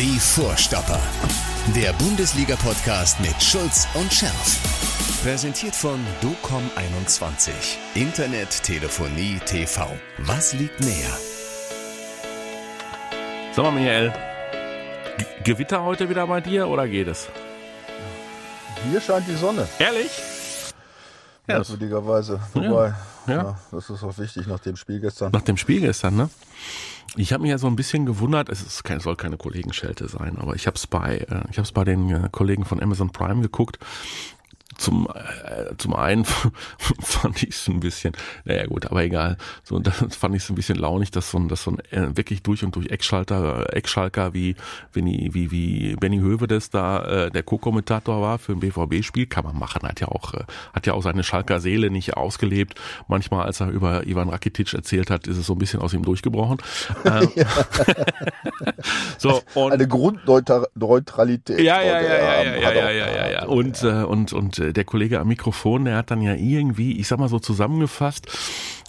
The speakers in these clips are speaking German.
Die Vorstopper. Der Bundesliga-Podcast mit Schulz und Scherf. Präsentiert von DOCOM21. Internet, Telefonie, TV. Was liegt näher? Sag mal, Michael, G Gewitter heute wieder bei dir oder geht es? Hier scheint die Sonne. Ehrlich? Ja, Merkwürdigerweise. Wobei, ja. ja. das ist auch wichtig nach dem Spiel gestern. Nach dem Spiel gestern, ne? Ich habe mich ja so ein bisschen gewundert, es ist kein, soll keine Kollegenschelte sein, aber ich habe es bei, äh, ich es bei den äh, Kollegen von Amazon Prime geguckt zum, äh, zum einen fand ich es ein bisschen, naja gut, aber egal. So, das fand ich es ein bisschen launig, dass so ein, dass so ein äh, wirklich durch und durch Eckschalter, Eckschalker wie, wie, wie, wie Benny Hövedes da äh, der Co-Kommentator war für ein BVB-Spiel, kann man machen, hat ja auch, äh, hat ja auch seine Schalker Seele nicht ausgelebt. Manchmal, als er über Ivan Rakitic erzählt hat, ist es so ein bisschen aus ihm durchgebrochen. Ähm, so, und, Eine Grundneutralität. Ja, ja, ja, ja, ja, ja, ja, ja, ja, Und, äh, und, und äh, der Kollege am Mikrofon, der hat dann ja irgendwie, ich sag mal so zusammengefasst,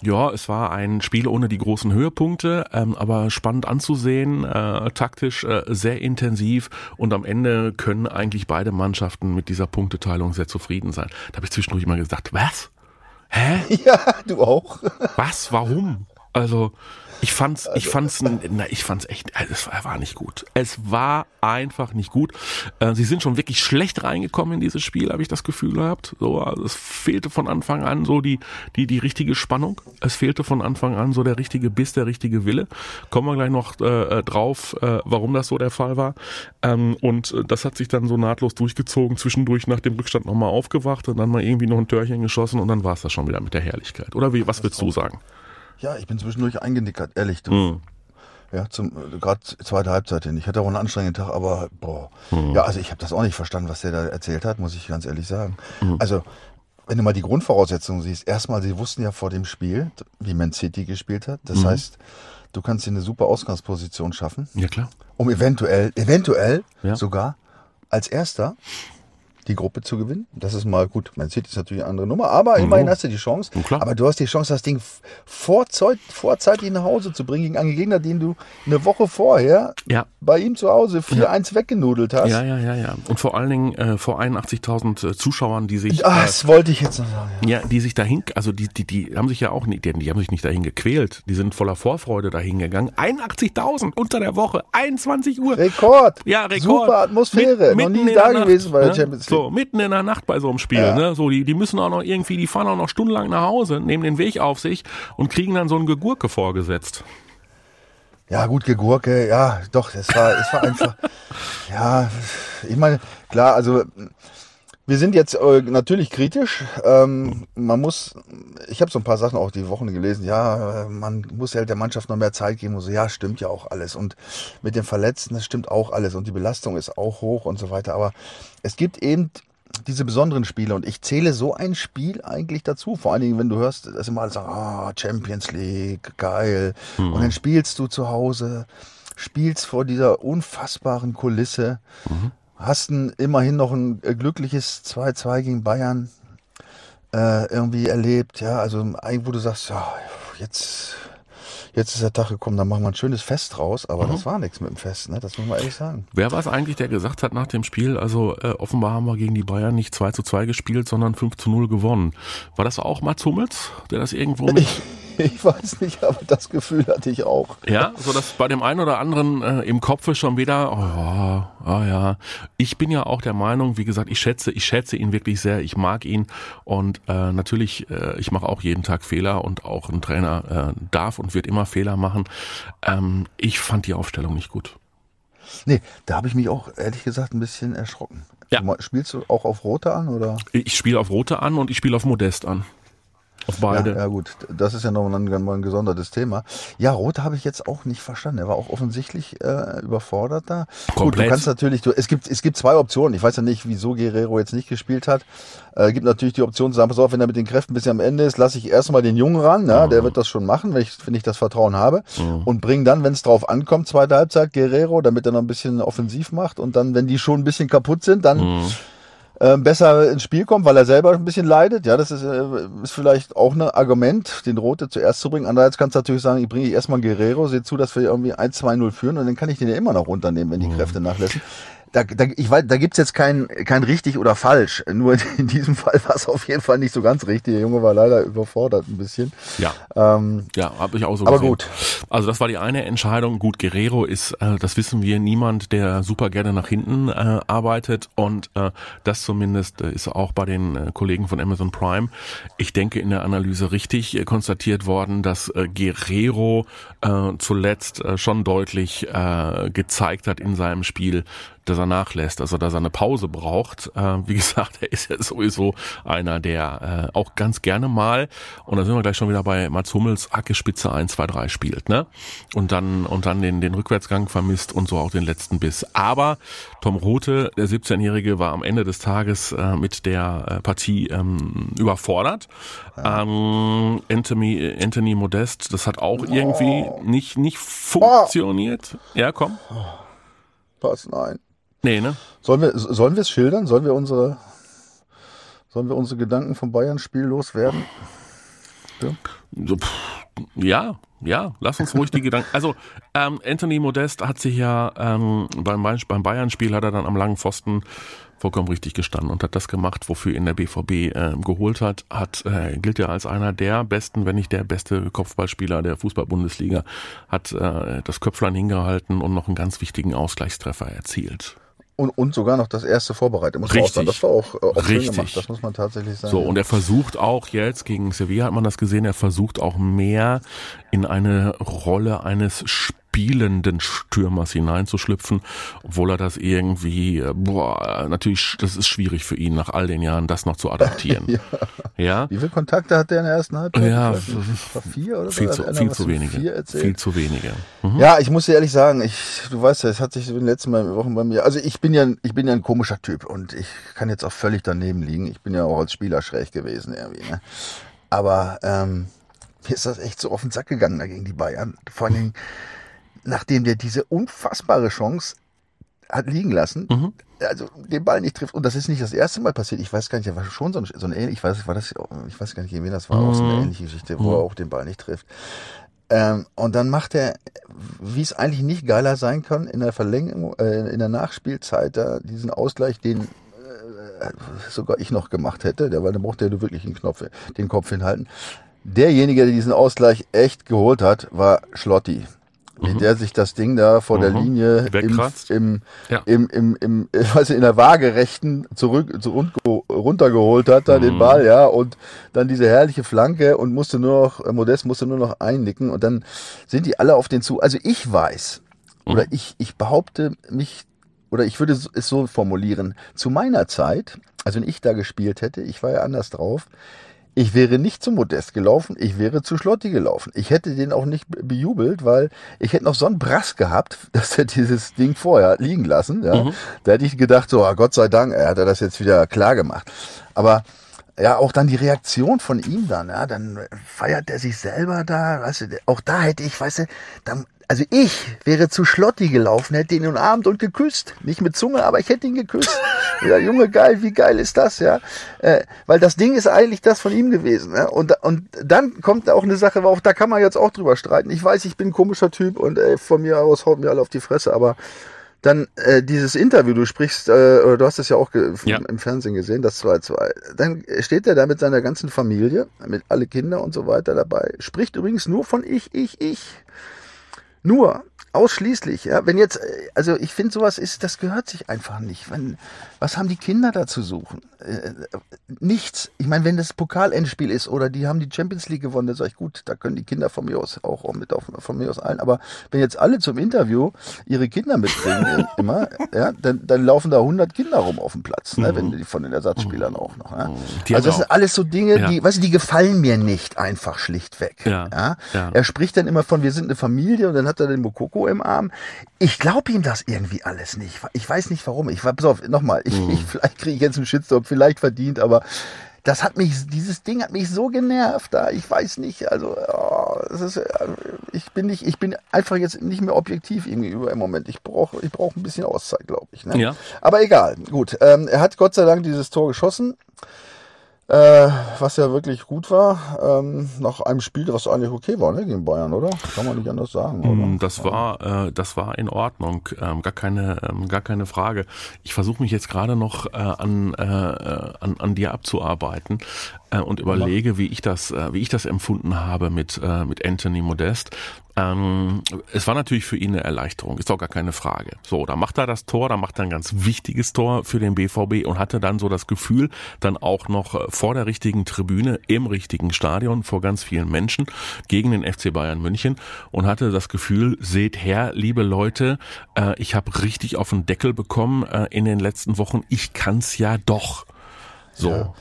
ja, es war ein Spiel ohne die großen Höhepunkte, ähm, aber spannend anzusehen, äh, taktisch äh, sehr intensiv und am Ende können eigentlich beide Mannschaften mit dieser Punkteteilung sehr zufrieden sein. Da habe ich zwischendurch immer gesagt, was? Hä? Ja, du auch. Was? Warum? Also, ich fand's, ich fand's, na, ich fand's echt, es war nicht gut. Es war einfach nicht gut. Äh, sie sind schon wirklich schlecht reingekommen in dieses Spiel, habe ich das Gefühl gehabt. So, also es fehlte von Anfang an so die, die, die richtige Spannung. Es fehlte von Anfang an so der richtige Biss, der richtige Wille. Kommen wir gleich noch äh, äh drauf, äh, warum das so der Fall war. Ähm, und äh, das hat sich dann so nahtlos durchgezogen. Zwischendurch nach dem Rückstand nochmal aufgewacht und dann mal irgendwie noch ein Törchen geschossen und dann war es das schon wieder mit der Herrlichkeit. Oder wie, was willst du sagen? Ja, ich bin zwischendurch eingenickert, ehrlich. Du. Mhm. Ja, zum gerade zweite Halbzeit hin. Ich hatte auch einen anstrengenden Tag, aber boah. Mhm. Ja, also ich habe das auch nicht verstanden, was der da erzählt hat, muss ich ganz ehrlich sagen. Mhm. Also wenn du mal die Grundvoraussetzungen siehst, erstmal, sie wussten ja vor dem Spiel, wie Man City gespielt hat. Das mhm. heißt, du kannst dir eine super Ausgangsposition schaffen. Ja, klar. Um eventuell, eventuell ja. sogar als Erster die Gruppe zu gewinnen. Das ist mal gut. Man City ist natürlich eine andere Nummer, aber mhm. immerhin hast du die Chance. Aber du hast die Chance, das Ding vorzeit, vorzeitig nach Hause zu bringen gegen einen Gegner, den du eine Woche vorher ja. bei ihm zu Hause 4-1 ja. weggenudelt hast. Ja, ja, ja, ja. Und vor allen Dingen äh, vor 81.000 äh, Zuschauern, die sich. Ach, das äh, wollte ich jetzt noch sagen. Ja, ja die sich dahin, also die, die, die haben sich ja auch nicht, die, die haben sich nicht dahin gequält. Die sind voller Vorfreude dahin gegangen. 81.000 unter der Woche, 21 Uhr. Rekord. Ja, Rekord. Super Atmosphäre. Mit, noch nie da gewesen bei der ne? Champions League. So, mitten in der Nacht bei so einem Spiel. Ja. Ne? So, die, die müssen auch noch irgendwie, die fahren auch noch stundenlang nach Hause, nehmen den Weg auf sich und kriegen dann so ein Gegurke vorgesetzt. Ja, gut, Gegurke, ja, doch, es war, es war einfach, ja, ich meine, klar, also wir sind jetzt äh, natürlich kritisch. Ähm, man muss, ich habe so ein paar Sachen auch die Wochen gelesen. Ja, man muss halt der Mannschaft noch mehr Zeit geben. Und so, ja, stimmt ja auch alles. Und mit den Verletzten, das stimmt auch alles. Und die Belastung ist auch hoch und so weiter. Aber es gibt eben diese besonderen Spiele und ich zähle so ein Spiel eigentlich dazu. Vor allen Dingen, wenn du hörst, dass immer alle sagen, ah, oh, Champions League, geil. Mhm. Und dann spielst du zu Hause, spielst vor dieser unfassbaren Kulisse. Mhm hast ein, immerhin noch ein äh, glückliches 2-2 gegen Bayern äh, irgendwie erlebt. Ja, also eigentlich, wo du sagst, ja, jetzt, jetzt ist der Tag gekommen, dann machen wir ein schönes Fest draus. Aber mhm. das war nichts mit dem Fest, ne? das muss man ehrlich sagen. Wer war es eigentlich, der gesagt hat nach dem Spiel, also äh, offenbar haben wir gegen die Bayern nicht 2 zu 2 gespielt, sondern 5 zu 0 gewonnen. War das auch Mats Hummels, der das irgendwo mit... Ich weiß nicht, aber das Gefühl hatte ich auch. Ja, so dass bei dem einen oder anderen äh, im Kopf schon wieder, oh ja, oh ja. Ich bin ja auch der Meinung, wie gesagt, ich schätze, ich schätze ihn wirklich sehr, ich mag ihn und äh, natürlich, äh, ich mache auch jeden Tag Fehler und auch ein Trainer äh, darf und wird immer Fehler machen. Ähm, ich fand die Aufstellung nicht gut. Nee, da habe ich mich auch ehrlich gesagt ein bisschen erschrocken. Ja. Spielst du auch auf Rote an oder? Ich spiele auf Rote an und ich spiele auf Modest an. Auf beide. Ja, ja, gut, das ist ja noch ein, ein gesondertes Thema. Ja, Rot habe ich jetzt auch nicht verstanden. Er war auch offensichtlich äh, überfordert da. Komplett. Gut, du kannst natürlich, du, es gibt es gibt zwei Optionen. Ich weiß ja nicht, wieso Guerrero jetzt nicht gespielt hat. Äh, gibt natürlich die Option zu sagen, pass auf, wenn er mit den Kräften bis am Ende ist, lasse ich erstmal den Jungen ran. Ja, mhm. Der wird das schon machen, wenn ich, wenn ich das Vertrauen habe. Mhm. Und bring dann, wenn es drauf ankommt, zweite Halbzeit Guerrero, damit er noch ein bisschen offensiv macht. Und dann, wenn die schon ein bisschen kaputt sind, dann... Mhm äh, besser ins Spiel kommt, weil er selber ein bisschen leidet. Ja, das ist, äh, ist vielleicht auch ein Argument, den Rote zuerst zu bringen. Andererseits kannst du natürlich sagen, ich bringe erstmal Guerrero, sehe zu, dass wir irgendwie 1-2-0 führen und dann kann ich den ja immer noch runternehmen, wenn die mhm. Kräfte nachlassen da, da, ich weiß, da gibt's jetzt kein, kein richtig oder falsch. Nur in diesem Fall war es auf jeden Fall nicht so ganz richtig. Der Junge war leider überfordert ein bisschen. Ja. Ähm, ja, habe ich auch so Aber gesehen. gut. Also das war die eine Entscheidung. Gut, Guerrero ist, äh, das wissen wir, niemand, der super gerne nach hinten äh, arbeitet. Und äh, das zumindest äh, ist auch bei den äh, Kollegen von Amazon Prime, ich denke, in der Analyse richtig äh, konstatiert worden, dass Guerrero zuletzt schon deutlich gezeigt hat in seinem Spiel, dass er nachlässt, also dass er eine Pause braucht. Äh, wie gesagt, er ist ja sowieso einer, der äh, auch ganz gerne mal, und da sind wir gleich schon wieder bei Mats Hummels, Hacke Spitze 1, 2, 3 spielt, ne? Und dann, und dann den, den Rückwärtsgang vermisst und so auch den letzten Biss. Aber Tom Rote, der 17-Jährige, war am Ende des Tages äh, mit der äh, Partie ähm, überfordert. Ja. Ähm, Anthony, Anthony Modest, das hat auch irgendwie nicht, nicht funktioniert. Ja, komm. Pass, nein. Nee, ne? Sollen wir, sollen wir es schildern? Sollen wir unsere, sollen wir unsere Gedanken vom Bayern-Spiel loswerden? Ja. Ja, ja, lass uns ruhig die Gedanken. Also ähm, Anthony Modest hat sich ja ähm, beim, beim Bayern-Spiel hat er dann am langen Pfosten vollkommen richtig gestanden und hat das gemacht, wofür ihn der BVB äh, geholt hat. Hat äh, gilt ja als einer der besten, wenn nicht der beste Kopfballspieler der Fußball-Bundesliga. Hat äh, das Köpflein hingehalten und noch einen ganz wichtigen Ausgleichstreffer erzielt. Und, und sogar noch das erste vorbereitet. Muss Richtig. Das war auch, äh, auch Richtig. gemacht. Das muss man tatsächlich sagen. So, und er versucht auch jetzt, gegen Sevilla hat man das gesehen, er versucht auch mehr in eine Rolle eines Spielers spielenden Stürmers hineinzuschlüpfen, obwohl er das irgendwie, äh, boah, natürlich, das ist schwierig für ihn nach all den Jahren, das noch zu adaptieren. ja. ja. Wie viele Kontakte hat der in der ersten Halbzeit? Ja, vier oder viel, so, viel zu wenige. Viel zu wenige. Mhm. Ja, ich muss dir ehrlich sagen, ich, du weißt ja, es hat sich in den letzten Wochen bei mir, also ich bin ja, ich bin ja ein komischer Typ und ich kann jetzt auch völlig daneben liegen. Ich bin ja auch als Spieler schräg gewesen irgendwie, ne? Aber ähm, mir ist das echt so auf den Sack gegangen da gegen die Bayern. Vor allen Dingen, nachdem der diese unfassbare Chance hat liegen lassen, mhm. also den Ball nicht trifft. Und das ist nicht das erste Mal passiert. Ich weiß gar nicht, er war schon so ein, so ein ähnlich, ich weiß, war das, ich weiß gar nicht, wen das war, mhm. auch so eine mhm. ähnliche Geschichte, wo mhm. er auch den Ball nicht trifft. Ähm, und dann macht er, wie es eigentlich nicht geiler sein kann, in der Verlängerung, äh, in der Nachspielzeit da diesen Ausgleich, den äh, sogar ich noch gemacht hätte, der, weil dann braucht er wirklich den Knopf, den Kopf hinhalten. Derjenige, der diesen Ausgleich echt geholt hat, war Schlotti mhm. der sich das Ding da vor mhm. der Linie im, im, ja. im, im, im, weiß ich, in der Waagerechten zurück, zu, runtergeholt hat, da mhm. den Ball, ja, und dann diese herrliche Flanke und musste nur noch, äh, Modest musste nur noch einnicken und dann sind die alle auf den zu. Also ich weiß, oder mhm. ich, ich behaupte mich, oder ich würde es so formulieren, zu meiner Zeit, also wenn ich da gespielt hätte, ich war ja anders drauf, ich wäre nicht zu Modest gelaufen, ich wäre zu Schlotti gelaufen. Ich hätte den auch nicht bejubelt, weil ich hätte noch so einen Brass gehabt, dass er dieses Ding vorher liegen lassen. Ja. Mhm. Da hätte ich gedacht, so, ah, Gott sei Dank, er hat er das jetzt wieder klar gemacht. Aber ja, auch dann die Reaktion von ihm dann, ja, dann feiert er sich selber da, weißt du, auch da hätte ich, weißt du, dann, also ich wäre zu Schlotti gelaufen, hätte ihn umarmt und geküsst. Nicht mit Zunge, aber ich hätte ihn geküsst. Ja, Junge, geil, wie geil ist das, ja? Äh, weil das Ding ist eigentlich das von ihm gewesen. Ja? Und, und dann kommt auch eine Sache, auch da kann man jetzt auch drüber streiten. Ich weiß, ich bin ein komischer Typ und ey, von mir aus haut mir alle auf die Fresse, aber dann äh, dieses Interview, du sprichst, äh, oder du hast es ja auch ja. im Fernsehen gesehen, das war zwei. Dann steht er da mit seiner ganzen Familie, mit alle Kinder und so weiter dabei. Spricht übrigens nur von ich, ich, ich. Nur, ausschließlich, ja. Wenn jetzt, äh, also ich finde sowas ist, das gehört sich einfach nicht. Wenn, was haben die Kinder da zu suchen? Äh, nichts. Ich meine, wenn das Pokalendspiel ist oder die haben die Champions League gewonnen, dann sage ich, gut, da können die Kinder von mir aus auch, auch mit auf, von mir aus allen. Aber wenn jetzt alle zum Interview ihre Kinder mitbringen, immer, ja, dann, dann laufen da 100 Kinder rum auf dem Platz, ne, wenn die von den Ersatzspielern auch noch. Ja. Also das sind alles so Dinge, ja. die, weißt du, die gefallen mir nicht einfach schlichtweg. Ja. Ja? ja. Er spricht dann immer von, wir sind eine Familie und dann hat er den Mokoko im Arm. Ich glaube ihm das irgendwie alles nicht. Ich weiß nicht warum. Ich war, pass auf, nochmal, ich, mhm. ich, vielleicht kriege ich jetzt einen Shitstorm, vielleicht verdient, aber das hat mich, dieses Ding hat mich so genervt da. Ich weiß nicht, also oh, ist, äh, ich bin nicht, ich bin einfach jetzt nicht mehr objektiv irgendwie über im Moment. Ich brauche, ich brauche ein bisschen Auszeit, glaube ich. Ne? Ja. Aber egal, gut. Ähm, er hat Gott sei Dank dieses Tor geschossen. Äh, was ja wirklich gut war, ähm, nach einem Spiel, was eigentlich okay war, ne, gegen Bayern, oder? Kann man nicht anders sagen, oder? Mm, Das war, äh, das war in Ordnung, ähm, gar keine, ähm, gar keine Frage. Ich versuche mich jetzt gerade noch äh, an, äh, an, an dir abzuarbeiten äh, und überlege, wie ich das, äh, wie ich das empfunden habe mit äh, mit Anthony Modest. Ähm, es war natürlich für ihn eine Erleichterung, ist doch gar keine Frage. So, da macht er das Tor, da macht er ein ganz wichtiges Tor für den BVB und hatte dann so das Gefühl, dann auch noch äh, vor der richtigen Tribüne im richtigen Stadion vor ganz vielen Menschen gegen den FC Bayern München und hatte das Gefühl, seht her, liebe Leute, äh, ich habe richtig auf den Deckel bekommen äh, in den letzten Wochen, ich kann's ja doch. So. Ja.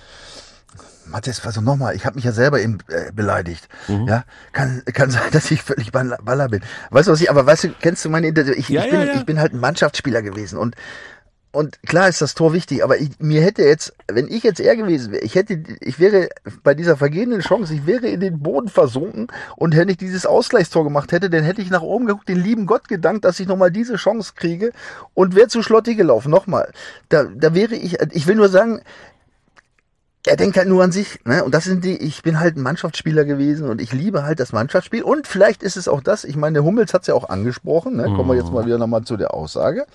Matthias, also nochmal, ich habe mich ja selber eben äh, beleidigt. Mhm. Ja, kann, kann sein, dass ich völlig baller bin. Weißt du was ich, aber weißt du, kennst du meine Interview? Ich, Ja, ich, ja, bin, ja. ich bin halt ein Mannschaftsspieler gewesen und und klar ist das Tor wichtig, aber ich, mir hätte jetzt, wenn ich jetzt er gewesen wäre, ich hätte, ich wäre bei dieser vergehenden Chance, ich wäre in den Boden versunken und wenn ich dieses Ausgleichstor gemacht hätte, dann hätte ich nach oben geguckt, den lieben Gott gedankt, dass ich nochmal diese Chance kriege und wäre zu Schlotti gelaufen. Nochmal, da, da wäre ich, ich will nur sagen, er denkt halt nur an sich, ne? Und das sind die, ich bin halt ein Mannschaftsspieler gewesen und ich liebe halt das Mannschaftsspiel. Und vielleicht ist es auch das, ich meine, der Hummels hat es ja auch angesprochen, ne? Kommen wir jetzt mal wieder nochmal zu der Aussage.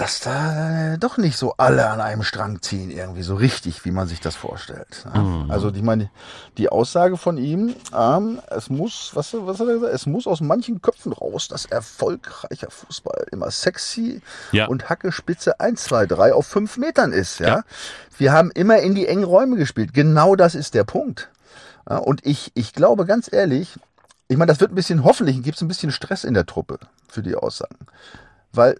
Dass da äh, doch nicht so alle an einem Strang ziehen, irgendwie so richtig, wie man sich das vorstellt. Ne? Also ich meine, die Aussage von ihm, ähm, es muss, was, was hat er gesagt? Es muss aus manchen Köpfen raus, dass erfolgreicher Fußball immer sexy Ja. und Hacke Spitze 1, 2, 3 auf 5 Metern ist. Ja? Ja. Wir haben immer in die engen Räume gespielt. Genau das ist der Punkt. Ja, und ich, ich glaube ganz ehrlich, ich meine, das wird ein bisschen, hoffentlich gibt es ein bisschen Stress in der Truppe für die Aussagen. Weil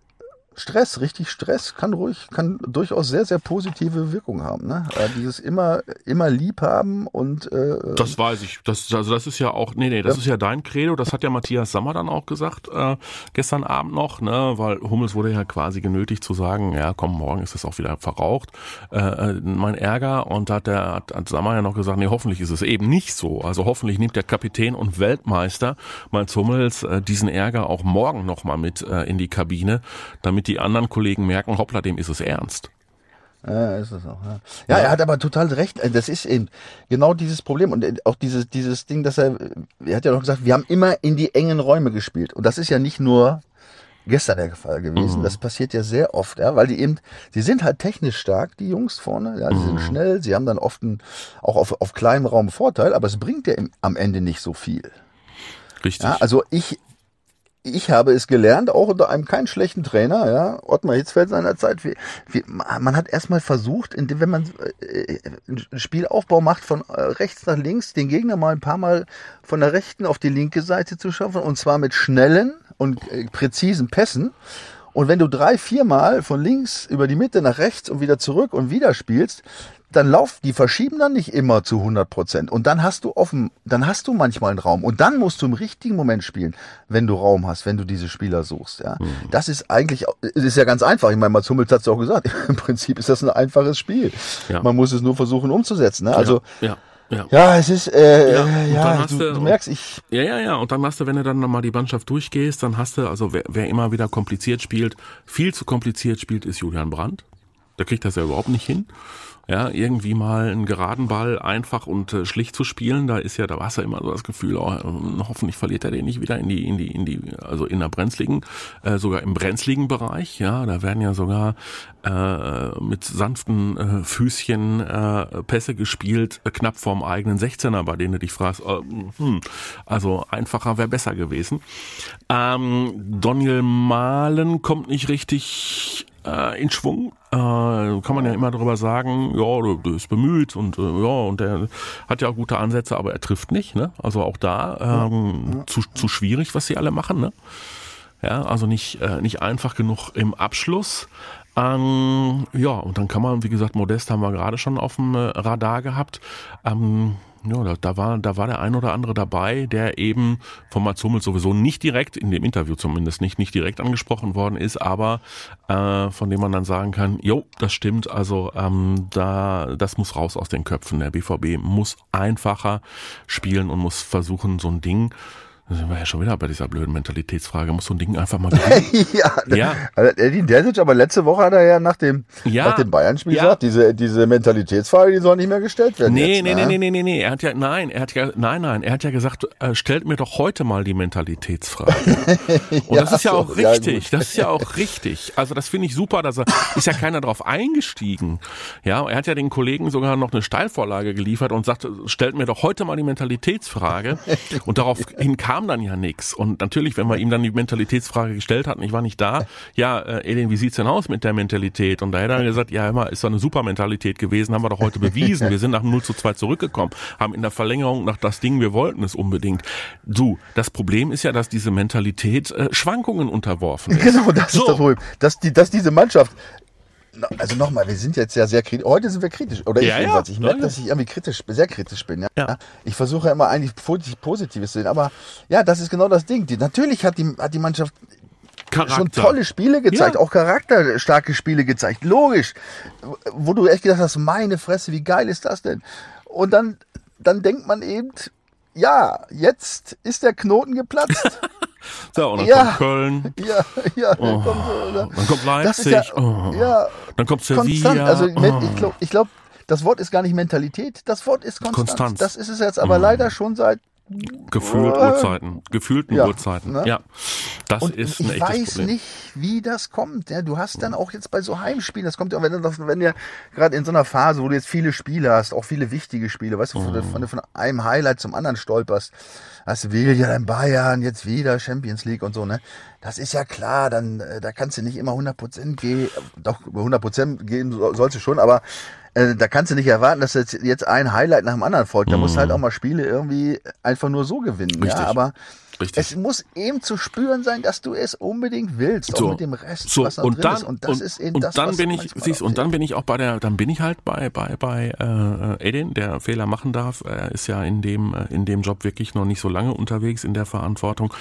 Stress, richtig Stress, kann ruhig, kann durchaus sehr, sehr positive Wirkung haben. Ne? Äh, dieses immer, immer lieb haben und äh, Das weiß ich. Das, also das ist ja auch, nee, nee, das ist ja dein Credo. Das hat ja Matthias Sammer dann auch gesagt, äh, gestern Abend noch, ne, weil Hummels wurde ja quasi genötigt zu sagen, ja, komm, morgen ist es auch wieder verraucht. Äh, äh, mein Ärger und da hat der hat, hat Sammer ja noch gesagt, nee, hoffentlich ist es eben nicht so. Also hoffentlich nimmt der Kapitän und Weltmeister Mats Hummels äh, diesen Ärger auch morgen nochmal mit äh, in die Kabine, damit die anderen Kollegen merken, hoppla, dem ist es ernst. Ja, ist es auch. Ja. ja, er hat aber total recht. Äh, Das ist eben genau dieses Problem und äh, auch dieses dieses Ding, dass er, er hat ja noch gesagt, wir haben immer in die engen Räume gespielt und das ist ja nicht nur gestern der Fall gewesen. Das passiert ja sehr oft, ja, weil die eben, sie sind halt technisch stark, die Jungs vorne, ja, sie sind schnell, sie haben dann oft einen, auch auf, auf kleinem Raum Vorteil, aber es bringt ja im, am Ende nicht so viel. Richtig. Ja, also ich, ich habe es gelernt, auch unter einem keinen schlechten Trainer, ja, Ottmar Hitzfeld seinerzeit, wie, wie, man hat erstmal versucht, indem, wenn man äh, einen Spielaufbau macht von äh, rechts nach links, den Gegner mal ein paar Mal von der rechten auf die linke Seite zu schaffen, und zwar mit schnellen und äh, präzisen Pässen. Und wenn du drei, viermal von links über die Mitte nach rechts und wieder zurück und wieder spielst, dann lauf, die verschieben dann nicht immer zu 100 Prozent. Und dann hast du offen, dann hast du manchmal einen Raum. Und dann musst du im richtigen Moment spielen, wenn du Raum hast, wenn du diese Spieler suchst. Ja, das ist eigentlich, es ist ja ganz einfach. Ich meine, Mats Hummels hat es auch gesagt. Im Prinzip ist das ein einfaches Spiel. Ja. Man muss es nur versuchen umzusetzen. Ne? Also, ja, ja. Ja, es ist, äh, Ja, ja, und dann ja hast du, du- du merkst, ich, Ja, ja, ja. Und dann hast du, wenn du dann nochmal die Mannschaft durchgehst, dann hast du, also wer, wer immer wieder kompliziert spielt, viel zu kompliziert spielt, ist Julian Brandt. Der kriegt das ja überhaupt nicht hin. Ja, irgendwie mal einen geraden Ball einfach und äh, schlicht zu spielen, da ist ja, da hast du immer so das Gefühl, oh, ähm, hoffentlich verliert er den nicht wieder in die, in die, in die, also in der brenzligen, äh, sogar im brenzligen Bereich, ja, da werden ja sogar äh, mit sanften äh, Füßchen äh, Pässe gespielt, äh, knapp vorm eigenen 16er, bei denen du dich fragst, äh, hm, also einfacher wäre besser gewesen. Ähm, Daniel Mahlen kommt nicht richtig äh, in Schwung. Äh, kann man ja immer darüber sagen, ja, der, der ist bemüht und äh, ja, und der hat ja auch gute Ansätze, aber er trifft nicht, ne? Also auch da ähm, zu, zu schwierig, was sie alle machen, ne? Ja, also nicht, äh, nicht einfach genug im Abschluss. Ähm, ja, und dann kann man, wie gesagt, Modest haben wir gerade schon auf dem äh, Radar gehabt. Ähm, Ja, da, da, war, da war der ein oder andere dabei, der eben von Mats Hummels sowieso nicht direkt, in dem Interview zumindest nicht, nicht direkt angesprochen worden ist, aber äh, von dem man dann sagen kann, jo, das stimmt, also ähm, da, das muss raus aus den Köpfen. Der BVB muss einfacher spielen und muss versuchen, so ein Ding da sind wir ja schon wieder bei dieser blöden Mentalitätsfrage. Muss so ein Ding einfach mal ja, ja. Also Edin Terzic, aber letzte Woche hat er ja nach dem, ja. nach dem Bayern-Spiel ja. gesagt, diese, diese Mentalitätsfrage, die soll nicht mehr gestellt werden. Nee, jetzt, nee, ne? nee, nee, nee, nee. Er hat ja, nein, er hat ja, nein, nein, er hat ja gesagt, äh, stellt mir doch heute mal die Mentalitätsfrage. Und ja, das ist ja so, auch richtig. das ist ja auch richtig. Also das finde ich super, dass er, ist ja keiner drauf eingestiegen. Ja, er hat ja den Kollegen sogar noch eine Steilvorlage geliefert und sagt, stellt mir doch heute mal die Mentalitätsfrage. Und daraufhin kam kam dann ja nichts. Und natürlich, wenn wir ihm dann die Mentalitätsfrage gestellt hatten, ich war nicht da, ja, äh, Edin, wie sieht's denn aus mit der Mentalität? Und da hat er gesagt, ja, immer ist doch eine super Mentalität gewesen, haben wir doch heute bewiesen. Wir sind nach 0 zu 2 zurückgekommen, haben in der Verlängerung nach das Ding, wir wollten es unbedingt. Du, das Problem ist ja, dass diese Mentalität äh, Schwankungen unterworfen ist. Genau, das so. ist das Problem. Dass, die, dass diese Mannschaft also nochmal, wir sind jetzt ja sehr kritisch. Heute sind wir kritisch. Oder ich ja, jedenfalls. Ich merke, ja. dass ich irgendwie kritisch, sehr kritisch bin. Ja? ja. Ich versuche immer eigentlich Positives zu sehen. Aber ja, das ist genau das Ding. Die, natürlich hat die, hat die Mannschaft Charakter. schon tolle Spiele gezeigt, ja. auch charakterstarke Spiele gezeigt. Logisch. Wo du echt gedacht hast, meine Fresse, wie geil ist das denn? Und dann, dann denkt man eben, ja, jetzt ist der Knoten geplatzt. So, und dann ja, kommt Köln. Ja, ja. Oh, kommt, oder? dann kommt Leipzig. Ja, oh, ja, dann kommt Sevilla. Konstant. Also oh. ich glaube, ich glaub, das Wort ist gar nicht Mentalität, das Wort ist Konstanz. Konstanz. Das ist es jetzt aber oh. leider schon seit Gefühlt äh, Uhrzeiten, gefühlten ja, Uhrzeiten. Ne? Ja, das und ist ein echtes Problem. Ich weiß nicht, wie das kommt. Ja, du hast dann auch jetzt bei so Heimspielen, das kommt ja, wenn du, wenn du gerade in so einer Phase, wo du jetzt viele Spiele hast, auch viele wichtige Spiele, weißt du, von, von, von einem Highlight zum anderen stolperst, hast will ja dann Bayern, jetzt wieder Champions League und so, ne? Das ist ja klar, dann, äh, da kannst du nicht immer 100% gehen, doch, über 100% gehen sollst du schon, aber äh, da kannst du nicht erwarten, dass jetzt, jetzt ein Highlight nach dem anderen folgt. Da mhm. musst du halt auch mal Spiele irgendwie einfach nur so gewinnen. Richtig. Ja, aber Richtig. es muss eben zu spüren sein, dass du es unbedingt willst, so. auch mit dem Rest, so. was da und drin dann, ist. Und das und, ist eben und das, dann bin ich, siehst, und dann bin ich auch bei der, dann bin ich halt bei bei bei äh, Edin, der Fehler machen darf. Er ist ja in dem äh, in dem Job wirklich noch nicht so lange unterwegs in der Verantwortung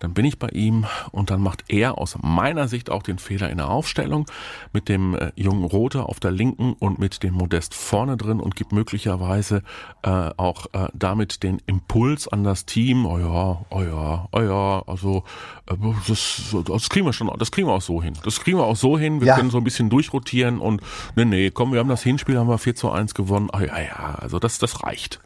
dann bin ich bei ihm und dann macht er aus meiner Sicht auch den Fehler in der Aufstellung mit dem äh, jungen Rote auf der linken und mit dem Modest vorne drin und gibt möglicherweise äh, auch äh, damit den Impuls an das Team, oh ja, oh ja, oh ja, also äh, das, das kriegen wir schon, das kriegen wir auch so hin. Das kriegen wir auch so hin, wir ja. können so ein bisschen durchrotieren und nee, nee, komm, wir haben das Hinspiel, haben wir 4 zu 1 gewonnen, oh ja, ja, also das, das reicht.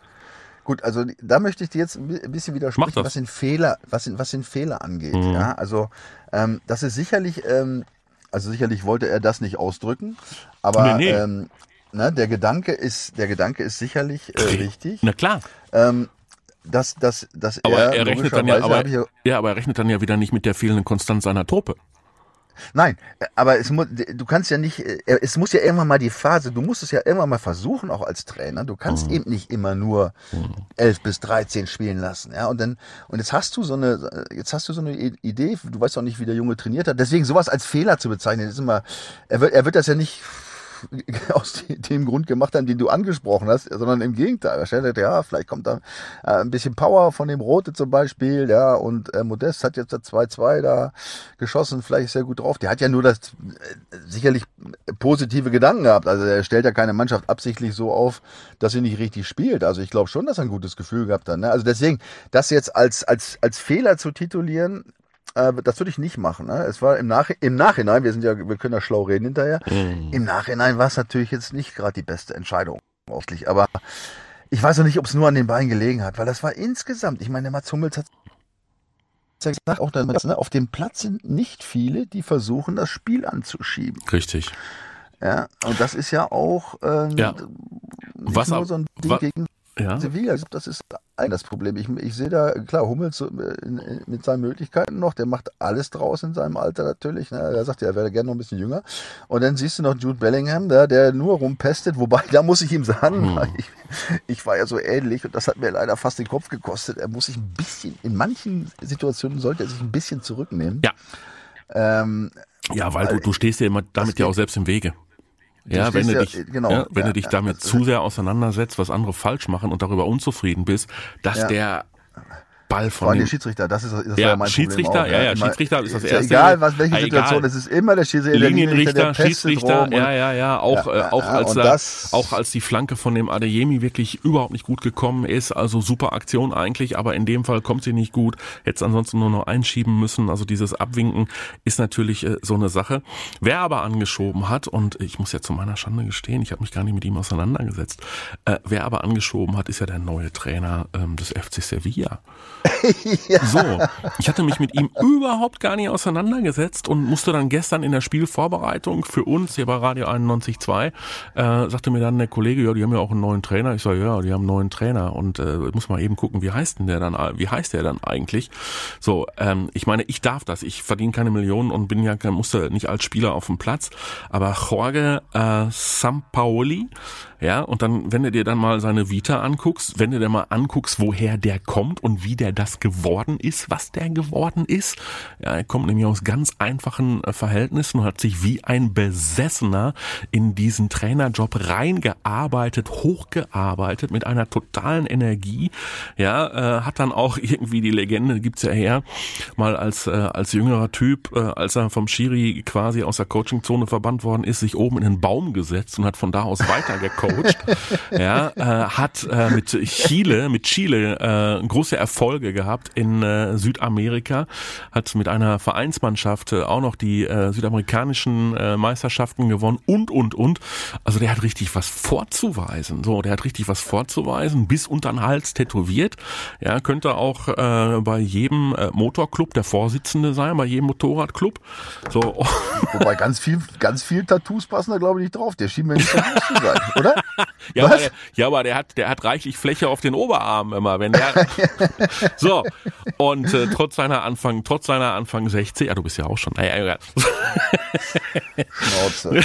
Gut, also da möchte ich dir jetzt ein bisschen widersprechen, was den Fehler, was den, was den Fehler angeht. Mhm. Ja, also ähm, das ist sicherlich, ähm, also sicherlich wollte er das nicht ausdrücken, aber nee, nee. Ähm, ne, der Gedanke ist, der Gedanke ist sicherlich äh, richtig. Na klar. Ähm, dass, dass, dass aber er, er rechnet dann ja, aber, ja, aber er rechnet dann ja wieder nicht mit der fehlenden Konstanz seiner Truppe. Nein, aber es muss, du kannst ja nicht, äh, es muss ja irgendwann mal die Phase, du musst es ja irgendwann mal versuchen, auch als Trainer. Du kannst mhm. eben nicht immer nur mhm. elf bis dreizehn spielen lassen, ja. Und dann, und jetzt hast du so eine, jetzt hast du so eine Idee, du weißt auch nicht, wie der Junge trainiert hat. Deswegen sowas als Fehler zu bezeichnen, ist immer, er wird, er wird das ja nicht aus dem Grund gemacht haben, den du angesprochen hast, sondern im Gegenteil. Er stellt, ja, vielleicht kommt da äh, ein bisschen Power von dem Rote zum Beispiel, ja, und äh, Modest hat jetzt da 2-2 da geschossen, vielleicht er gut drauf. Der hat ja nur das äh, sicherlich positive Gedanken gehabt. Also er stellt ja keine Mannschaft absichtlich so auf, dass sie nicht richtig spielt. Also ich glaube schon, dass er ein gutes Gefühl gehabt hat. Ne? Also deswegen, das jetzt als, als, als Fehler zu titulieren, äh, das würde ich nicht machen. Ne? Es war im, Nach im Nachhinein, wir sind ja, wir können ja schlau reden hinterher. Mhm. Im Nachhinein war es natürlich jetzt nicht gerade die beste Entscheidung, offensichtlich. Aber ich weiß auch nicht, ob es nur an den Beinen gelegen hat, weil das war insgesamt, ich meine, der Mats Hummels hat gesagt, auch damals, ne, auf dem Platz sind nicht viele, die versuchen, das Spiel anzuschieben. Richtig. Ja, und das ist ja auch ähm, ja. was nur so ein Ding was, gegen ja. Sevilla, das ist ein das Problem. Ich, ich sehe da, klar, Hummels äh, mit seinen Möglichkeiten noch, der macht alles draus in seinem Alter natürlich. Ne? Er sagt ja, er wäre gerne noch ein bisschen jünger. Und dann siehst du noch Jude Bellingham, der, der nur rumpestet, wobei, da muss ich ihm sagen, hm. ich, ich war ja so ähnlich und das hat mir leider fast den Kopf gekostet. Er muss sich ein bisschen, in manchen Situationen sollte er sich ein bisschen zurücknehmen. Ja. Ähm, ja, weil, weil du, du stehst ja immer damit ja auch selbst im Wege. Ja, wenn du stehst dich, genau, ja, wenn ja, du dich ja, damit zu sehr auseinandersetzt, was andere falsch machen und darüber unzufrieden bist, dass Ja. der Ball Vor von allem dem der Schiedsrichter, das ist das war Ja, ja mein Schiedsrichter, Problem auch, ja, ja, Immer- Schiedsrichter ist das ja Erste. Egal, was welche Ja, Situation, egal. es ist immer der Schiedsrichter, Linienrichter, der Schiedsrichter, und- ja, ja, ja, auch, Ja, äh, auch ja, als das- auch als die Flanke von dem Adeyemi wirklich überhaupt nicht gut gekommen ist, also super Aktion eigentlich, aber in dem Fall kommt sie nicht gut, hätte ansonsten nur noch einschieben müssen, also dieses Abwinken ist natürlich äh, so eine Sache. Wer aber angeschoben hat, und ich muss ja zu meiner Schande gestehen, ich habe mich gar nicht mit ihm auseinandergesetzt, äh, wer aber angeschoben hat, ist ja der neue Trainer ähm, des FC Sevilla. So, ich hatte mich mit ihm überhaupt gar nicht auseinandergesetzt und musste dann gestern in der Spielvorbereitung für uns hier bei Radio 91.2, äh, sagte mir dann der Kollege, ja, die haben ja auch einen neuen Trainer. Ich sage, ja, die haben einen neuen Trainer und äh, muss mal eben gucken, wie heißt denn der dann, wie heißt der dann eigentlich? So, ähm, ich meine, ich darf das, ich verdiene keine Millionen und bin ja, musste nicht als Spieler auf dem Platz, aber Jorge äh, Sampaoli, ja, und dann, wenn du dir dann mal seine Vita anguckst, wenn du dir mal anguckst, woher der kommt und wie der das geworden ist, was der geworden ist, ja, er kommt nämlich aus ganz einfachen äh, Verhältnissen und hat sich wie ein Besessener in diesen Trainerjob reingearbeitet, hochgearbeitet mit einer totalen Energie, ja, äh, hat dann auch irgendwie die Legende, gibt's ja her, mal als, äh, als jüngerer Typ, äh, als er vom Schiri quasi aus der Coachingzone verbannt worden ist, sich oben in einen Baum gesetzt und hat von da aus weiter gecoacht. ja, äh, hat äh, mit Chile, mit Chile äh, große Erfolge gehabt in äh, Südamerika, hat mit einer Vereinsmannschaft äh, auch noch die äh, südamerikanischen äh, Meisterschaften gewonnen und und und. Also der hat richtig was vorzuweisen. So, der hat richtig was vorzuweisen, bis unter den Hals tätowiert. Ja, könnte auch äh, bei jedem äh, Motorclub der Vorsitzende sein, bei jedem Motorradclub. So, Wobei ganz viel, ganz viel Tattoos passen da glaube ich nicht drauf. Der schien mir nicht Tattoos zu sein, oder? Ja, Was? aber der, ja, aber der hat, der hat reichlich Fläche auf den Oberarmen immer, wenn der. so und äh, trotz seiner Anfang, trotz seiner Anfang 60, ja, du bist ja auch schon. Naja, egal. Schnauze.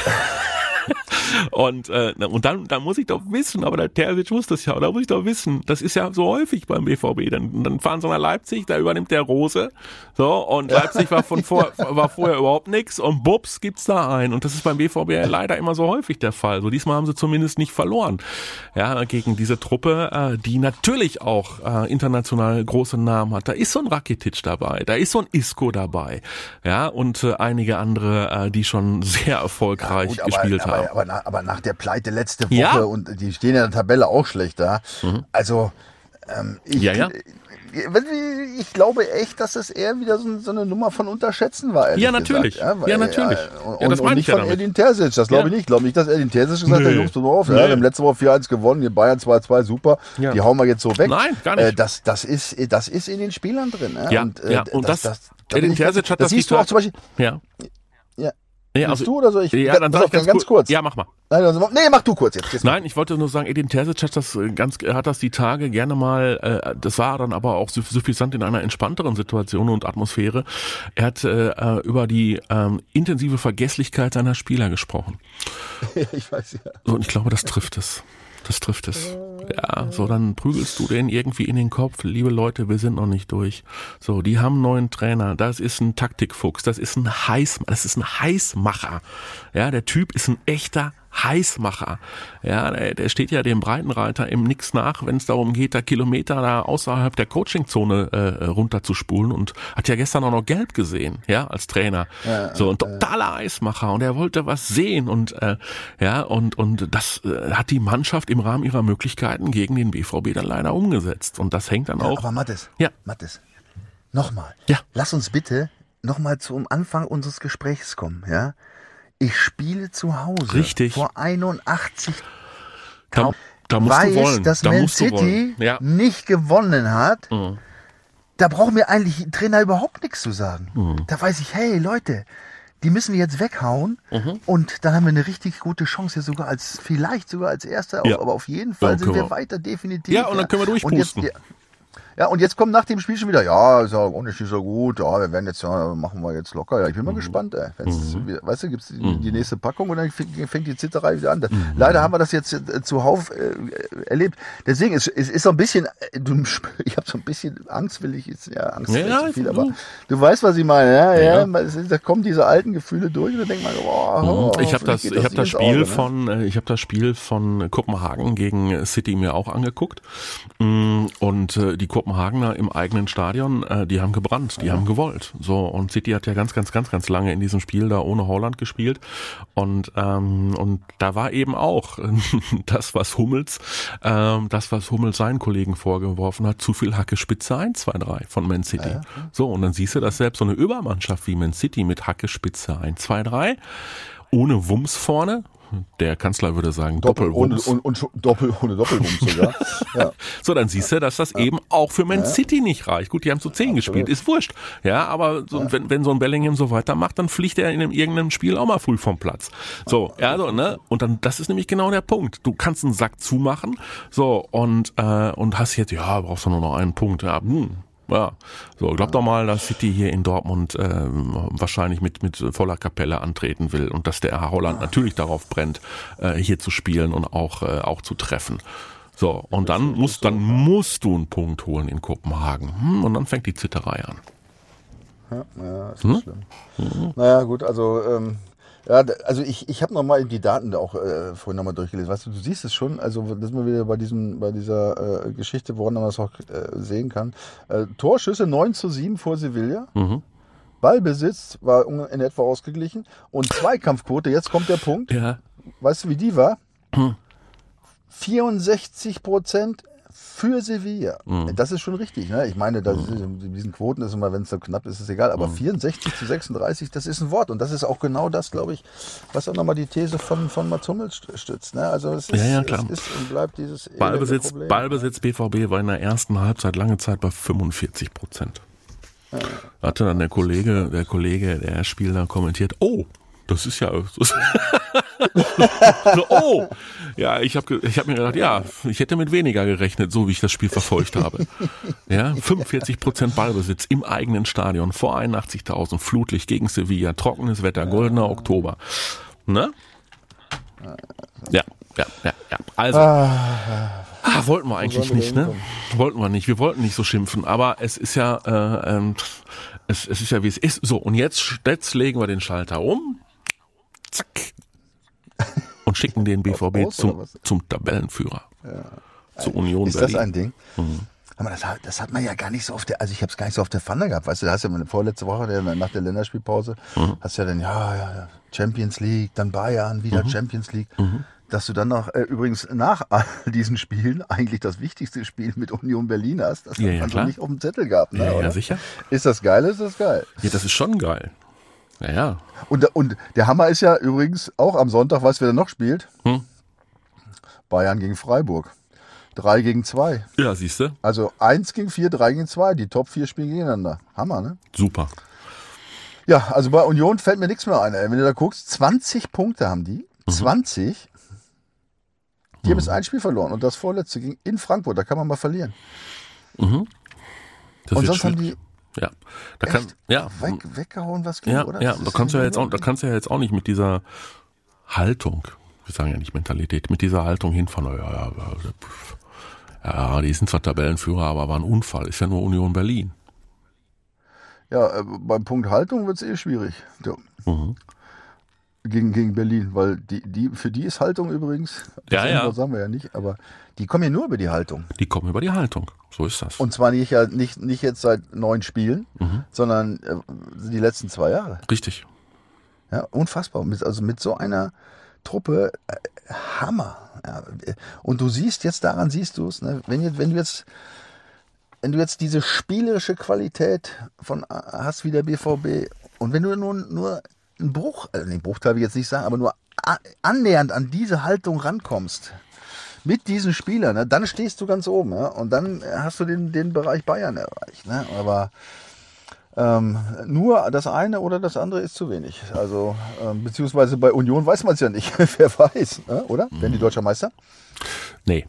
Und, äh, und dann, dann muss ich doch wissen, aber der Terzic wusste das ja, da muss ich doch wissen, das ist ja so häufig beim BVB. Dann, dann fahren sie nach Leipzig, da übernimmt der Rose. So, und Leipzig war von vor, war vorher überhaupt nichts und bups gibt's da einen. Und das ist beim BVB ja leider immer so häufig der Fall. So diesmal haben sie zumindest nicht verloren. Ja, gegen diese Truppe, äh, die natürlich auch äh, international große Namen hat. Da ist so ein Rakitic dabei, da ist so ein Isco dabei. Ja, und äh, einige andere, äh, die schon sehr erfolgreich Gut, aber, gespielt aber, haben. Aber, nach, aber nach der Pleite letzte Woche Ja. und die stehen ja in der Tabelle auch schlecht da. Also ähm, ich, Mhm. Ja, ja. Ich, ich glaube echt, dass es eher wieder so, so eine Nummer von Unterschätzen war. Ja, natürlich. Gesagt. weil, Ja, natürlich. äh, Und, Ja, das und meine nicht ich ja von damit. Edin Terzic, das glaube Ja. ich nicht. Ich glaube nicht, dass Edin Terzic gesagt hat. Jungs, mal auf, ja, Nö. wir haben letzte Woche 4-1 gewonnen, die Bayern 2-2, super, Ja. die hauen wir jetzt so weg. Nein, gar nicht. Äh, das, das, ist, das ist in den Spielern drin. Ne? Ja, und, äh, ja, und das- da Edin bin ich ganz- Terzic hat das das siehst du auch zum Beispiel. Ja. Ja. Nee, Willst also, du oder soll ich? ja, dann sag ich ganz, ganz kurz. Ja, mach mal. Nein, also, nee, mach du kurz jetzt. jetzt Nein, ich wollte nur sagen, Edin Terzic hat das äh, ganz, hat das die Tage gerne mal, äh, das war dann aber auch suff- suffisant in einer entspannteren Situation und Atmosphäre. Er hat äh, äh, über die ähm, intensive Vergesslichkeit seiner Spieler gesprochen. ich weiß ja. So, und ich glaube, das trifft es. Das trifft es. Ja, so dann prügelst du den irgendwie in den Kopf. Liebe Leute, wir sind noch nicht durch. So, die haben einen neuen Trainer. Das ist ein Taktikfuchs. Das ist ein Heiß, das ist ein Heißmacher. Ja, der Typ ist ein echter Heißmacher. Ja, der, der steht ja dem Breitenreiter im Nix nach, wenn es darum geht, da Kilometer da außerhalb der Coachingzone äh, runterzuspulen und hat ja gestern auch noch gelb gesehen, ja, als Trainer. so ein totaler Eismacher und er wollte was sehen und äh, ja und und das äh, hat die Mannschaft im Rahmen ihrer Möglichkeiten gegen den BVB dann leider umgesetzt und das hängt dann auch. Aber Mattes, Ja. Mattes, nochmal. Ja. Lass uns bitte nochmal zum Anfang unseres Gesprächs kommen, ja? Ich spiele zu Hause. Richtig. Vor 81 da, da musst weiß, du wollen. dass da Man City. Ja. nicht gewonnen hat. Mhm. Da braucht mir eigentlich Trainer überhaupt nichts zu sagen. Mhm. Da weiß ich, hey Leute, die müssen wir jetzt weghauen Mhm. und dann haben wir eine richtig gute Chance, hier sogar als, vielleicht sogar als Erster, Ja. aber auf jeden Fall Ja, sind wir wir- weiter definitiv. Ja, und dann können wir Und jetzt, durchpusten. Ja, und jetzt kommt nach dem Spiel schon wieder, ja, ist ja auch nicht so gut, ja, wir werden jetzt, ja, machen wir jetzt locker. Ja, ich bin mal gespannt, ey. Wenn's, Mhm. Weißt du, gibt's die, die nächste Packung und dann fängt, die Zitterei wieder an. Leider haben wir das jetzt äh, zuhauf äh, erlebt. Deswegen, es, es ist so ein bisschen, äh, du, ich habe so ein bisschen Angst, will ich jetzt, ja, Angst Ja, ja, zu viel, aber du weißt, was ich meine, ja, ja, Ja. da kommen diese alten Gefühle durch und dann denkt man, boah, oh, ich habe das, ich habe das ins Spiel Auge, ne? von, äh, ich habe das Spiel von Kopenhagen gegen City mir auch angeguckt Mm, und die Kopenhagener im eigenen Stadion, äh, die haben gebrannt, die haben gewollt. So und City hat ja ganz, ganz, ganz, ganz lange in diesem Spiel da ohne Holland gespielt und ähm, und da war eben auch das, was Hummels, ähm, das, was Hummels seinen Kollegen vorgeworfen hat, zu viel Hacke Spitze 1, 2, 3 von Man City. So und dann siehst du, dass selbst so eine Übermannschaft wie Man City mit Hacke Spitze 1, 2, 3 ohne Wumms vorne. Der Kanzler würde sagen Doppel, ohne, Doppelwumms. und, und, Doppel, ohne Doppelwumms sogar. ja. So, dann siehst du, dass das eben auch für Man City nicht reicht. Gut, die haben zu 10 gespielt, ist wurscht. Ja, aber so, wenn, wenn so ein Bellingham so weitermacht, dann fliegt er in einem, irgendeinem Spiel auch mal früh vom Platz. So, ja, so, ne? Und dann, das ist nämlich genau der Punkt. Du kannst einen Sack zumachen, so, und, äh, und hast jetzt, ja, brauchst du nur noch einen Punkt, ja, hm. Ja, so glaub doch mal, dass City hier in Dortmund ähm, wahrscheinlich mit mit voller Kapelle antreten will und dass der Holland natürlich darauf brennt, äh, hier zu spielen und auch äh, auch zu treffen. So und dann musst dann musst du einen Punkt holen in Kopenhagen hm, und dann fängt die Zitterei an. Ja, ist Hm? nicht schlimm. Naja, gut, also, ähm, ja, also ich, ich habe nochmal die Daten da auch äh, vorhin nochmal durchgelesen. Weißt du, du siehst es schon, also das wir wieder bei diesem, bei dieser äh, Geschichte, woran man das auch äh, sehen kann. Äh, Torschüsse 9 zu 7 vor Sevilla. Mhm. Ballbesitz war in etwa ausgeglichen. Und Zweikampfquote, jetzt kommt der Punkt. Ja, Weißt du, wie die war? Hm. 64 Prozent für Sevilla. Hm. Das ist schon richtig. Ne? Ich meine, das ist, in diesen Quoten ist immer, wenn es so knapp ist, ist es egal. Aber 64 zu 36, das ist ein Wort. Und das ist auch genau das, glaube ich, was auch nochmal die These von, von Mats Hummels st- stützt. Ne? Also es ist, Ja, ja, klar. es ist und bleibt dieses Ballbesitz, Problem. Ballbesitz BVB war in der ersten Halbzeit lange Zeit bei 45 Prozent. Hatte dann der Kollege, der Kollege, der Spieler kommentiert, oh, das ist ja, so, oh, ja, ich habe ich hab mir gedacht, ja, ich hätte mit weniger gerechnet, so wie ich das Spiel verfolgt habe. Ja, 45 Prozent Ballbesitz im eigenen Stadion vor 81.000, Flutlicht gegen Sevilla, trockenes Wetter, goldener Oktober. Ne? Ja, ja, ja, ja. Also, Ah, wollten wir eigentlich nicht, ne? Wollten wir nicht. Wir wollten nicht so schimpfen, aber es ist ja, äh, ähm, es, es ist ja wie es ist. So, und jetzt, jetzt legen wir den Schalter um. Zack. Und schicken den BVB zum, zum Tabellenführer. Zu Union Ist Berlin. das ein Ding? Aber das, hat- das hat man ja gar nicht so auf der, also ich habe es gar nicht so auf der Pfanne gehabt, weißt du, da hast du ja vorletzte Woche nach der Länderspielpause, hast ja dann, ja, ja, ja, Champions League, dann Bayern, wieder Champions League, dass du dann noch, äh, übrigens nach all diesen Spielen eigentlich das wichtigste Spiel mit Union Berlin hast, das Ja, hat ja, man so klar. nicht auf dem Zettel gehabt, ne, Ja, ja, sicher. Ist das geil, ist das geil. Ja, das ist schon geil. Ja, ja. Und, und der Hammer ist ja übrigens auch am Sonntag, weißt du, wer da noch spielt? Hm. Bayern gegen Freiburg. Drei gegen zwei. Ja, siehst du? Also 1 gegen 4, 3 gegen 2. Die Top 4 spielen gegeneinander. Hammer, ne? Super. Ja, also bei Union fällt mir nichts mehr ein. Ey. Wenn du da guckst, 20 Punkte haben die. Mhm. 20. Die haben jetzt ein Spiel verloren. Und das vorletzte ging in Frankfurt. Da kann man mal verlieren. Das Und sonst haben schwierig. die Ja. Da kann, echt ja, weg, weggehauen, was ging, Ja, oder? ja, da kannst du ja jetzt auch, da kannst du ja jetzt auch nicht mit dieser Haltung, wir sagen ja nicht Mentalität, mit dieser Haltung hinfahren, ja, ja, ja, ja, die sind zwar Tabellenführer, aber war ein Unfall, ist ja nur Union Berlin. Ja, äh, beim Punkt Haltung wird es eh schwierig. Ja. Mhm. Gegen, gegen Berlin, weil die, die, für die ist Haltung übrigens, Ja, ja. Das sagen wir ja nicht, aber die kommen ja nur über die Haltung. Die kommen über die Haltung, so ist das. Und zwar nicht, ja, nicht, nicht jetzt seit neun Spielen, Mhm. sondern äh, die letzten zwei Jahre. Richtig. Ja, unfassbar. Also mit so einer Truppe, äh, Hammer. Ja, äh, und du siehst jetzt, daran siehst du es, ne, wenn, jetzt- wenn du jetzt wenn du jetzt diese spielerische Qualität von hast wie der BVB und wenn du nur, nur einen Bruch, also den Bruchteil will ich jetzt nicht sagen, aber nur annähernd an diese Haltung rankommst, mit diesen Spielern, ne, dann stehst du ganz oben. Ja, und dann hast du den, den Bereich Bayern erreicht. Ne, aber ähm, nur das eine oder das andere ist zu wenig. Also, ähm, beziehungsweise bei Union weiß man es ja nicht. Wer weiß, ne? oder? Werden die deutscher Meister? Nee.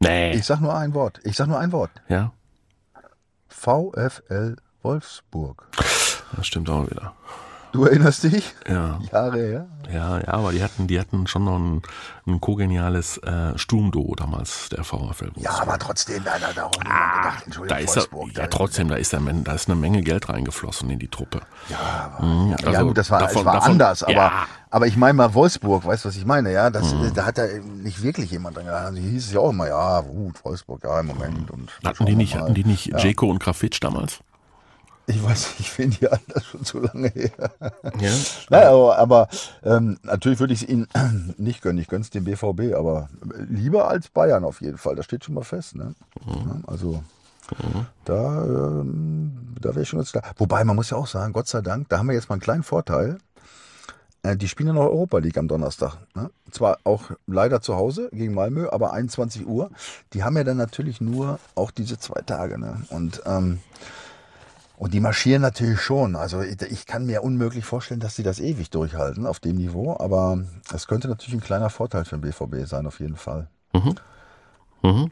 Nee. Ich sag nur ein Wort. Ich sag nur ein Wort. ja, VfL Wolfsburg. Das stimmt auch wieder. Du erinnerst dich? Ja. Jahre her. Ja, ja, aber die hatten, die hatten schon noch ein, ein kogeniales äh, Sturmduo damals, der VfL. Ja, aber trotzdem, da hat auch niemand gedacht, da ist Wolfsburg. ja, ja trotzdem, da ist, da, da ist eine Menge Geld reingeflossen in die Truppe. Ja, aber, Mhm, ja, ja also gut, das war, davon- war davon- anders, aber, ja. aber ich meine mal Wolfsburg, weißt du, was ich meine? Ja, das, Mhm. da hat da nicht wirklich jemand dran gedacht. Also hieß es ja auch immer, ja, gut, Wolfsburg, ja, im Moment. Und Hatten die nicht, mal. hatten die nicht ja. Jeko und Grafitsch damals? Ich weiß, ich finde die anders schon so lange her. Ja. Naja, aber, aber ähm, natürlich würde ich es ihnen nicht gönnen. Ich gönne es dem BVB, aber lieber als Bayern auf jeden Fall. Das steht schon mal fest. Ne? Ja, Also da, ähm, da wäre ich schon ganz klar. Wobei, man muss ja auch sagen, Gott sei Dank, da haben wir jetzt mal einen kleinen Vorteil. Äh, Die spielen ja noch Europa League am Donnerstag. Ne? Zwar auch leider zu Hause gegen Malmö, aber 21 Uhr. Die haben ja dann natürlich nur auch diese zwei Tage. Ne? Und ähm, und die marschieren natürlich schon. Also ich, kann mir unmöglich vorstellen, dass sie das ewig durchhalten auf dem Niveau. Aber es könnte natürlich ein kleiner Vorteil für den BVB sein, auf jeden Fall. Mhm.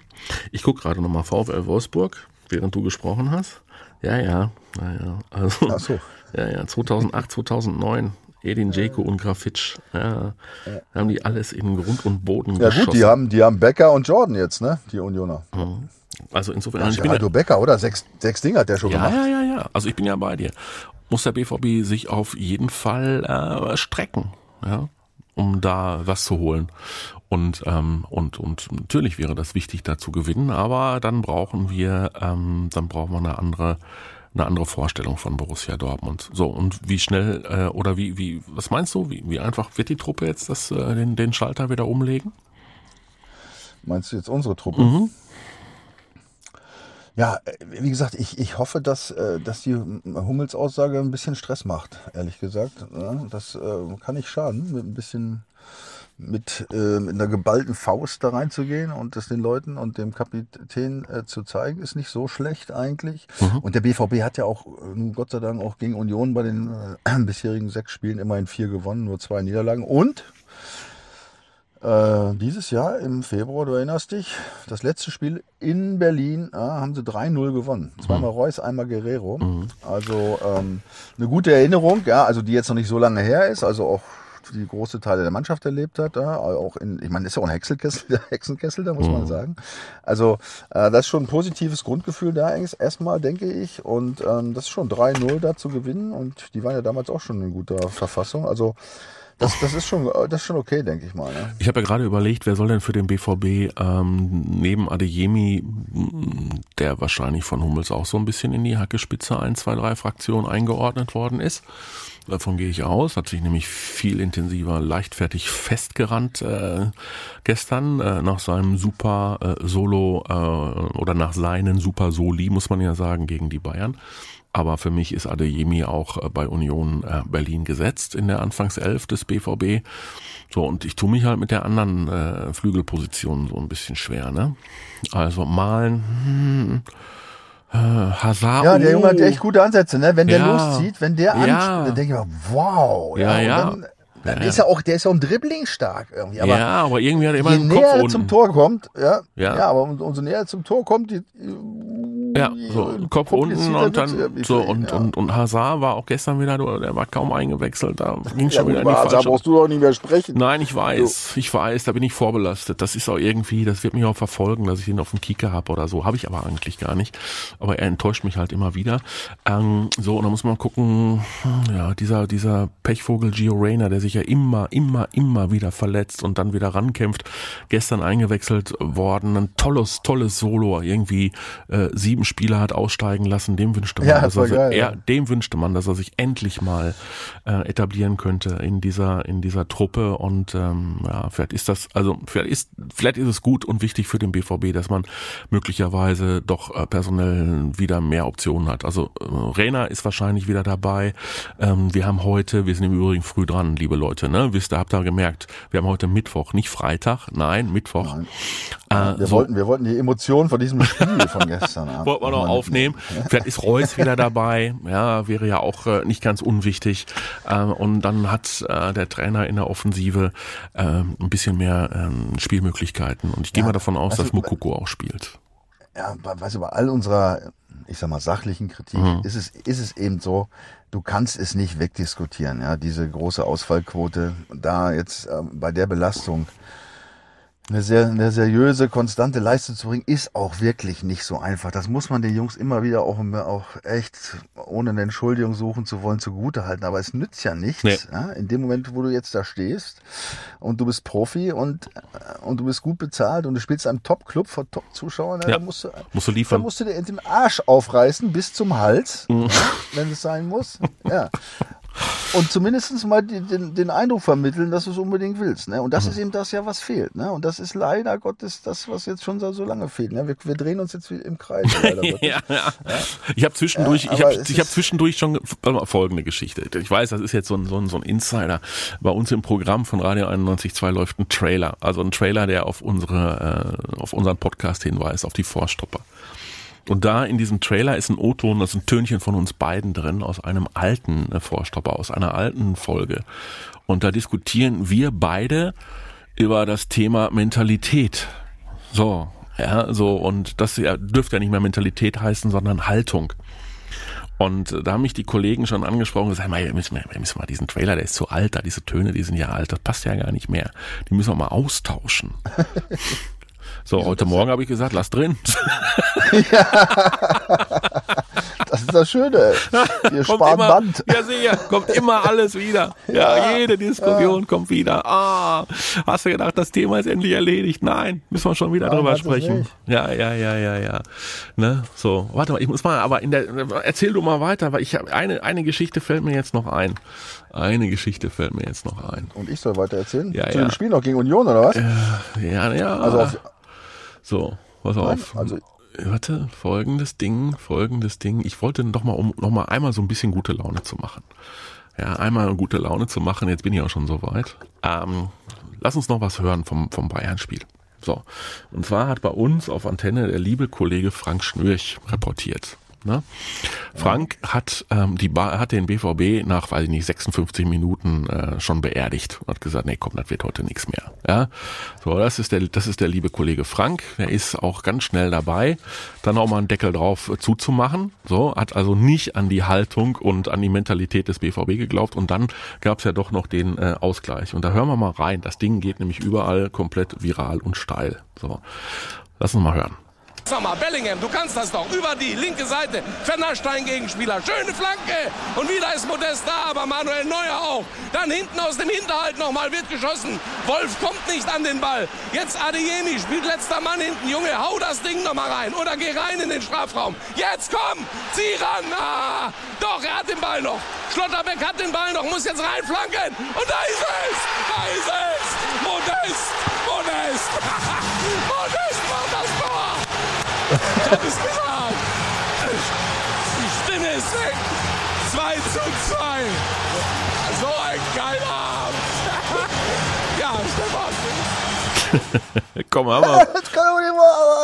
Ich gucke gerade nochmal VfL Wolfsburg, während du gesprochen hast. Ja, ja, ja, ja. Also, Ach so. ja, ja, 2008, 2009. Edin Dzeko und Grafitsch. Ja, haben die alles in Grund und Boden Ja geschossen. gut, die haben, die haben Becker und Jordan jetzt, ne? Die Unioner. Also insofern, Also ich bin ja, Aldo Becker, oder? Sechs, sechs Dinge hat der schon ja, gemacht. ja, ja, ja. Also ich bin ja bei dir. Muss der BVB sich auf jeden Fall äh, strecken, ja, um da was zu holen. Und, ähm, und, und natürlich wäre das wichtig, da zu gewinnen, aber dann brauchen wir, ähm, dann brauchen wir eine andere, eine andere Vorstellung von Borussia Dortmund. So, und wie schnell, äh, oder wie, wie, was meinst du, wie, wie einfach wird die Truppe jetzt das, äh, den, den Schalter wieder umlegen? Meinst du jetzt unsere Truppe? Mhm. Ja, äh, wie gesagt, ich, ich hoffe, dass, äh, dass die Hummels Aussage ein bisschen Stress macht, ehrlich gesagt. Ja, Das äh, kann nicht schaden, mit ein bisschen mit, äh, mit einer geballten Faust da reinzugehen und das den Leuten und dem Kapitän äh, zu zeigen, ist nicht so schlecht eigentlich. Und der BVB hat ja auch, äh, nun Gott sei Dank, auch gegen Union bei den äh, bisherigen sechs Spielen immerhin vier gewonnen, nur zwei Niederlagen. Und äh, dieses Jahr im Februar, du erinnerst dich, das letzte Spiel in Berlin, ah, haben sie 3-0 gewonnen. Zweimal Reus, einmal Guerrero. Also ähm, eine gute Erinnerung, ja, also die jetzt noch nicht so lange her ist, also auch die große Teile der Mannschaft erlebt hat, ja, auch in, ich meine, ist ja auch ein Hexenkessel, der Hexenkessel, da muss man sagen. Also äh, das ist schon ein positives Grundgefühl da erst- erstmal, denke ich. Und ähm, das ist schon 3-0 da zu gewinnen und die waren ja damals auch schon in guter Verfassung. Also das, das ist schon, das ist schon okay, denke ich mal. Ne? Ich habe ja gerade überlegt, wer soll denn für den BVB ähm, neben Adeyemi, der wahrscheinlich von Hummels auch so ein bisschen in die Hackespitze 1, 2, 3 Fraktion eingeordnet worden ist. Davon gehe ich aus, hat sich nämlich viel intensiver leichtfertig festgerannt äh, gestern äh, nach seinem super äh, Solo äh, oder nach seinen super Soli, muss man ja sagen, gegen die Bayern. Aber für mich ist Adeyemi auch äh, bei Union äh, Berlin gesetzt in der Anfangself des BVB. So, und ich tue mich halt mit der anderen äh, Flügelposition so ein bisschen schwer, ne? Also malen, hm, äh, Hazard. Ja, der Junge hat oh. echt gute Ansätze, ne? Wenn der Ja. loszieht, wenn der Ja. an, dann denke ich mir, wow. Ja, und ja. Dann, dann Ja, ist ja. er auch, der ist ja im Dribbling stark irgendwie. Aber ja, aber irgendwie hat er immer je Kopf näher er unten. zum Tor kommt, ja, Ja. ja, aber um- umso näher er zum Tor kommt, die, Ja, so Kopf unten und dann äh, so und, ja. und und Hazard war auch gestern wieder, du, der war kaum eingewechselt, da ging ja, schon gut, wieder in die Hazard falsche brauchst du doch nicht mehr sprechen. Nein, ich weiß, ich weiß, da bin ich vorbelastet. Das ist auch irgendwie, das wird mich auch verfolgen, dass ich ihn auf dem Kicker habe oder so. Habe ich aber eigentlich gar nicht. Aber er enttäuscht mich halt immer wieder. Ähm, so, und da muss man gucken, hm, ja, dieser, dieser Pechvogel Gio Reyna, der sich ja immer, immer, immer wieder verletzt und dann wieder rankämpft. Gestern eingewechselt worden, ein tolles, tolles Solo. Irgendwie äh, sieben Spieler hat aussteigen lassen. Dem wünschte man, Ja, dass er, sich- geil, er, ja. dem wünschte man, dass er sich endlich mal äh, etablieren könnte in dieser in dieser Truppe und ähm, ja, vielleicht ist das also vielleicht ist vielleicht ist es gut und wichtig für den BVB, dass man möglicherweise doch äh, personell wieder mehr Optionen hat. Also äh, Rena ist wahrscheinlich wieder dabei. Ähm, wir haben heute, wir sind im Übrigen früh dran, liebe Leute, ne? Wisst ihr, habt ihr gemerkt, wir haben heute Mittwoch, nicht Freitag, nein, Mittwoch. Äh, Wir, so, wollten, wir wollten die Emotionen von diesem Spiel von gestern Abend. Wollten wir noch aufnehmen. Vielleicht ist Reus wieder dabei. Ja, wäre ja auch äh, nicht ganz unwichtig. Ähm, und dann hat äh, der Trainer in der Offensive äh, ein bisschen mehr ähm, Spielmöglichkeiten. Und ich gehe Ja, mal davon aus, also, dass Mukoko auch spielt. ja, weißt du, bei all unserer, ich sag mal, sachlichen Kritik Mhm. ist es, ist es eben so, du kannst es nicht wegdiskutieren, ja, diese große Ausfallquote, da jetzt ähm, bei der Belastung eine sehr, eine seriöse, konstante Leistung zu bringen, ist auch wirklich nicht so einfach. Das muss man den Jungs immer wieder auch, auch echt, ohne eine Entschuldigung suchen zu wollen, zugute halten. Aber es nützt ja nichts, Nee. ja, in dem Moment, wo du jetzt da stehst und du bist Profi und, und du bist gut bezahlt und du spielst einem Top-Club vor Top-Zuschauern, ja, da musst du, Musst du da liefern. musst du dir den Arsch aufreißen bis zum Hals, Mhm. wenn es sein muss. Ja. Und zumindest mal den, den Eindruck vermitteln, dass du es unbedingt willst. Ne? Und das Mhm. ist eben das ja, was fehlt. Ne? Und das ist leider Gottes das, was jetzt schon so, lange fehlt. Ne? Wir, wir drehen uns jetzt wie im Kreis. Gottes. Ja, ja. Ich habe zwischendurch, Ja, ich habe hab zwischendurch schon folgende Geschichte. Ich weiß, das ist jetzt so ein, so ein, so ein Insider. Bei uns im Programm von Radio 91.2 läuft ein Trailer. Also ein Trailer, der auf unsere, äh, auf unseren Podcast hinweist, auf die Vorstopper. Und da in diesem Trailer ist ein O-Ton, das ist ein Tönchen von uns beiden drin, aus einem alten äh, Vorstopper, aus einer alten Folge. Und da diskutieren wir beide über das Thema Mentalität. So, ja, so, und das dürfte ja nicht mehr Mentalität heißen, sondern Haltung. Und äh, da haben mich die Kollegen schon angesprochen gesagt, "Mei, wir müssen, wir müssen mal diesen Trailer, der ist zu alt, da diese Töne, die sind ja alt, das passt ja gar nicht mehr. Die müssen wir mal austauschen. So, heute Morgen habe ich gesagt, lass drin. Das ist das Schöne. Wir sparen immer, Band. Ja, sicher, kommt immer alles wieder. Ja, jede Diskussion kommt wieder. Ah, hast du gedacht, das Thema ist endlich erledigt? Nein, müssen wir schon wieder Nein, drüber sprechen. Ja, ja, ja, ja, ja. Ne, so, warte mal, ich muss mal, aber in der, erzähl du mal weiter, weil ich habe eine, eine Geschichte fällt mir jetzt noch ein. Eine Geschichte fällt mir jetzt noch ein. Und ich soll weiter erzählen? Ja, Zu ja. dem Spiel noch gegen Union, oder was? Ja, ja. Also auf, so, pass Nein, auf. also- Warte, folgendes Ding, folgendes Ding. Ich wollte noch mal, um noch mal einmal so ein bisschen gute Laune zu machen. Ja, einmal gute Laune zu machen. Jetzt bin ich auch schon so weit. Ähm, lass uns noch was hören vom, vom Bayern-Spiel. So. Und zwar hat bei uns auf Antenne der liebe Kollege Frank Schnürch reportiert. Ne? Frank hat ähm, die ba hat den BVB nach, weiß ich nicht, 56 Minuten äh, schon beerdigt und hat gesagt, nee, komm, das wird heute nichts mehr. Ja, so das ist der, das ist der liebe Kollege Frank. Der ist auch ganz schnell dabei, dann auch mal einen Deckel drauf äh, zuzumachen. So hat also nicht an die Haltung und an die Mentalität des BVB geglaubt und dann gab es ja doch noch den äh, Ausgleich. Und da hören wir mal rein. Das Ding geht nämlich überall komplett viral und steil. So, lass uns mal hören. Sag mal, Bellingham, du kannst das doch. Über die linke Seite. Fennerstein Gegenspieler. Schöne Flanke. Und wieder ist Modest da, aber Manuel Neuer auch. Dann hinten aus dem Hinterhalt nochmal wird geschossen. Wolf kommt nicht an den Ball. Jetzt Adeyemi spielt letzter Mann hinten. Junge, hau das Ding nochmal rein. Oder geh rein in den Strafraum. Jetzt komm, zieh ran. Ah, doch, er hat den Ball noch. Schlotterbeck hat den Ball noch, muss jetzt reinflanken. Und da ist es. Da ist es. Modest. Modest. Ich hab es gesagt. Die Stimme ist weg. 2 zu 2. So ein geiler Abend. Ja, Stefan. Komm, haben wir,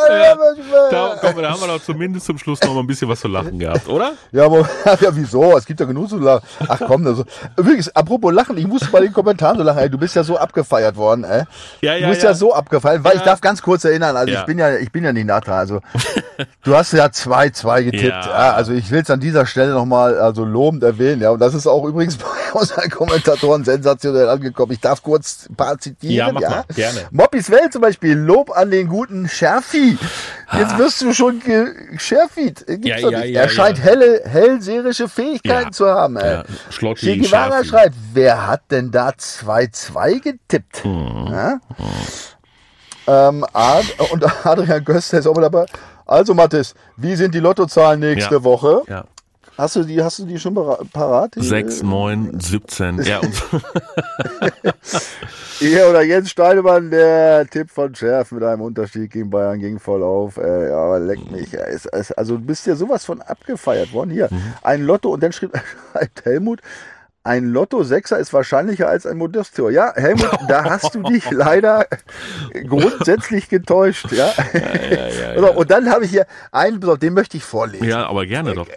kann doch nicht mal. da, da haben wir doch zumindest zum Schluss noch mal ein bisschen was zu lachen gehabt, oder? Ja, aber, ja, wieso? Es gibt ja genug zu lachen. Ach komm, also, übrigens, apropos Lachen, ich muss bei den Kommentaren so lachen, ey, du bist ja so abgefeiert worden, ey. Ja, ja, du bist ja, ja. so abgefeiert, weil ich darf ganz kurz erinnern, also Ja. ich bin ja, ich bin ja nicht nachher, also, du hast ja 2-2 getippt, Ja. ja. also ich will es an dieser Stelle nochmal, also lobend erwähnen, ja, und das ist auch übrigens bei unseren Kommentatoren sensationell angekommen. Ich darf kurz ein paar zitieren, Ja, ja. mach mal, gerne. Moppis Welt zum Beispiel, Lob an den guten Scherfi. Jetzt wirst du schon gescherfiet. Gibt's Ja, ja, ja, er scheint helle, hellseherische Fähigkeiten zu haben. Ey. Ja, Che Guevara schreibt, wer hat denn da 2-2 getippt? Ja? Ähm, Ad und Adrian Göster ist auch mal dabei. Also Mathis, wie sind die Lottozahlen nächste. Woche? Ja. Hast du die, hast du die schon para- parat? Die, 6, 9, 17. Ja, und Ihr oder Jens Steinemann, der Tipp von Schärf mit einem Unterschied gegen Bayern ging voll auf. Äh, ja, aber leck mich. Es, es, also du bist ja sowas von abgefeiert worden. Hier, Mhm. ein Lotto und dann schrieb schreibt Helmut, ein Lotto-Sechser ist wahrscheinlicher als ein Modestor. Ja, Helmut, da hast du dich leider grundsätzlich getäuscht. Ja? ja, ja, Also, Und dann habe ich hier einen, den möchte ich vorlesen. Ja, aber gerne doch.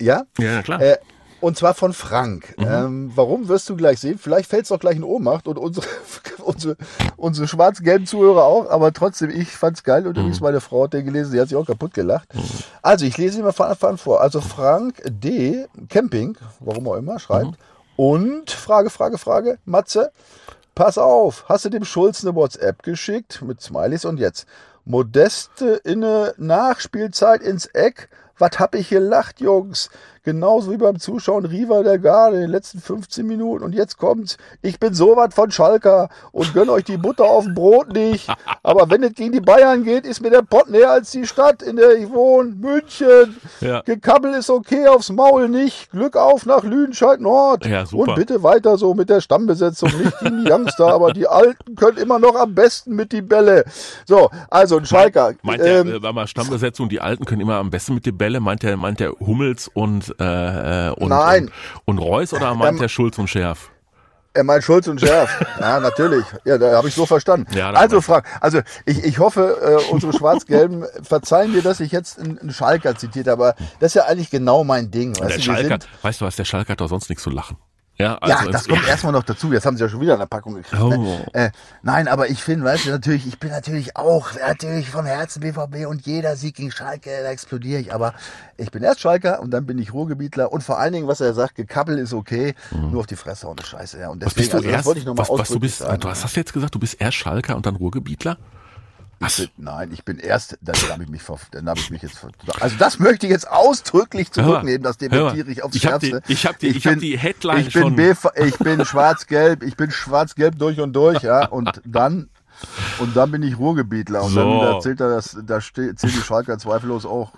Ja? Ja, klar. Äh, und zwar von Frank. Ähm, warum wirst du gleich sehen? Vielleicht fällt es doch gleich in Ohnmacht und unsere, unsere, unsere schwarz-gelben Zuhörer auch, aber trotzdem, ich fand's geil und übrigens meine Frau hat den gelesen, sie hat sich auch kaputt gelacht. Also, ich lese ihn mal von Anfang an vor. Also Frank D. Camping, warum auch immer, schreibt. Und Frage, Frage, Frage, Matze, pass auf, hast du dem Schulz eine WhatsApp geschickt mit Smileys und jetzt modeste inne Nachspielzeit ins Eck. Was hab ich gelacht, Jungs? Genauso wie beim Zuschauen Riva der Garde in den letzten 15 Minuten. Und jetzt kommt's. Ich bin so was von Schalker und gönn euch die Butter auf dem Brot nicht. Aber wenn es gegen die Bayern geht, ist mir der Pott näher als die Stadt, in der ich wohne. München. Ja. Gekabbel ist okay, aufs Maul nicht. Glück auf nach Lüdenscheid Nord. Ja, super. Und bitte weiter so mit der Stammbesetzung. Nicht die Youngster, aber die Alten können immer noch am besten mit die Bälle. So, also ein Schalker. Meint der, ähm, äh, warte mal, Stammbesetzung, die Alten können immer am besten mit den Bälle, meint der, meint der Hummels und, äh, und, Nein. und, und Reus oder meint Ähm, der Schulz und Schärf? Er meint Schulz und Schärf. Ja, natürlich. Ja, da habe ich so verstanden. Ja, also, Frank, also ich, ich hoffe, äh, unsere Schwarz-Gelben verzeihen mir, dass ich jetzt einen, einen Schalker zitiert habe. Aber das ist ja eigentlich genau mein Ding. Weißt Der du, Schalker, sind, weißt du was, der Schalker hat doch sonst nichts zu lachen. Ja, ja, also das es- kommt erstmal noch dazu. Jetzt haben sie ja schon wieder eine Packung gekriegt. Oh. Ne? Äh, nein, aber ich finde, weißt du, natürlich, ich bin natürlich auch natürlich vom Herzen BVB und jeder Sieg gegen Schalke, da explodiere ich. Aber ich bin erst Schalker und dann bin ich Ruhrgebietler. Und vor allen Dingen, was er sagt, Gekappel ist okay, nur auf die Fresse und Scheiße. Ja. Und Mhm. Was deswegen, bist du also, das erst? wollte ich nochmal Was, was du bist? sagen. Du hast hast du jetzt gesagt, du bist erst Schalker und dann Ruhrgebietler? Ich bin, nein, ich bin erst, dann habe ich mich, dann habe ich mich jetzt, also das möchte ich jetzt ausdrücklich zurücknehmen, das dementiere ich aufs Ich hab die- Schärfste. ich hab die- ich hab die Headline ich bin schon. Ich bin schwarz-gelb, ich bin schwarz-gelb durch und durch, ja, und dann, und dann bin ich Ruhrgebietler und So. dann erzählt er, dass, da zählt die Schalker zweifellos auch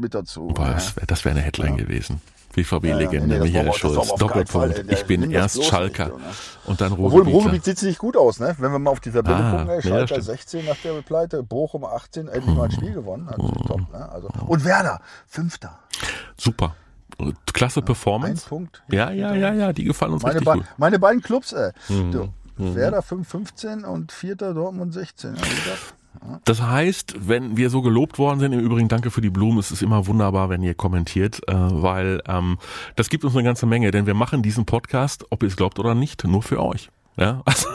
mit dazu. Boah, ja. das wäre das wär eine Headline gewesen. Ja, BVB-Legende nee, das Michael Schulz. Doppelpunkt. Ich bin erst Schalker nicht, Jonas. und dann Obwohl im Ruhrgebietler. Ruhrgebiet sieht es nicht gut aus, ne? Wenn wir mal auf die Tabelle Ah, gucken, ey, nee, Schalker stimmt. 16 nach der Pleite, Bochum 18, endlich mal ein Spiel gewonnen. Also, top, ne? also, und Werder, Fünfter. Super. Klasse Ein Performance. Punkt. Ja, ja, ja, ja, die gefallen uns Meine, richtig gut. meine beiden Clubs, ey. Mhm. Du, Werder 5, 15 und Vierter Dortmund 16. Ja, wie gesagt. Das heißt, wenn wir so gelobt worden sind, im Übrigen danke für die Blumen, es ist immer wunderbar, wenn ihr kommentiert, äh, weil ähm, das gibt uns eine ganze Menge, denn wir machen diesen Podcast, ob ihr es glaubt oder nicht, nur für euch. Ja, also,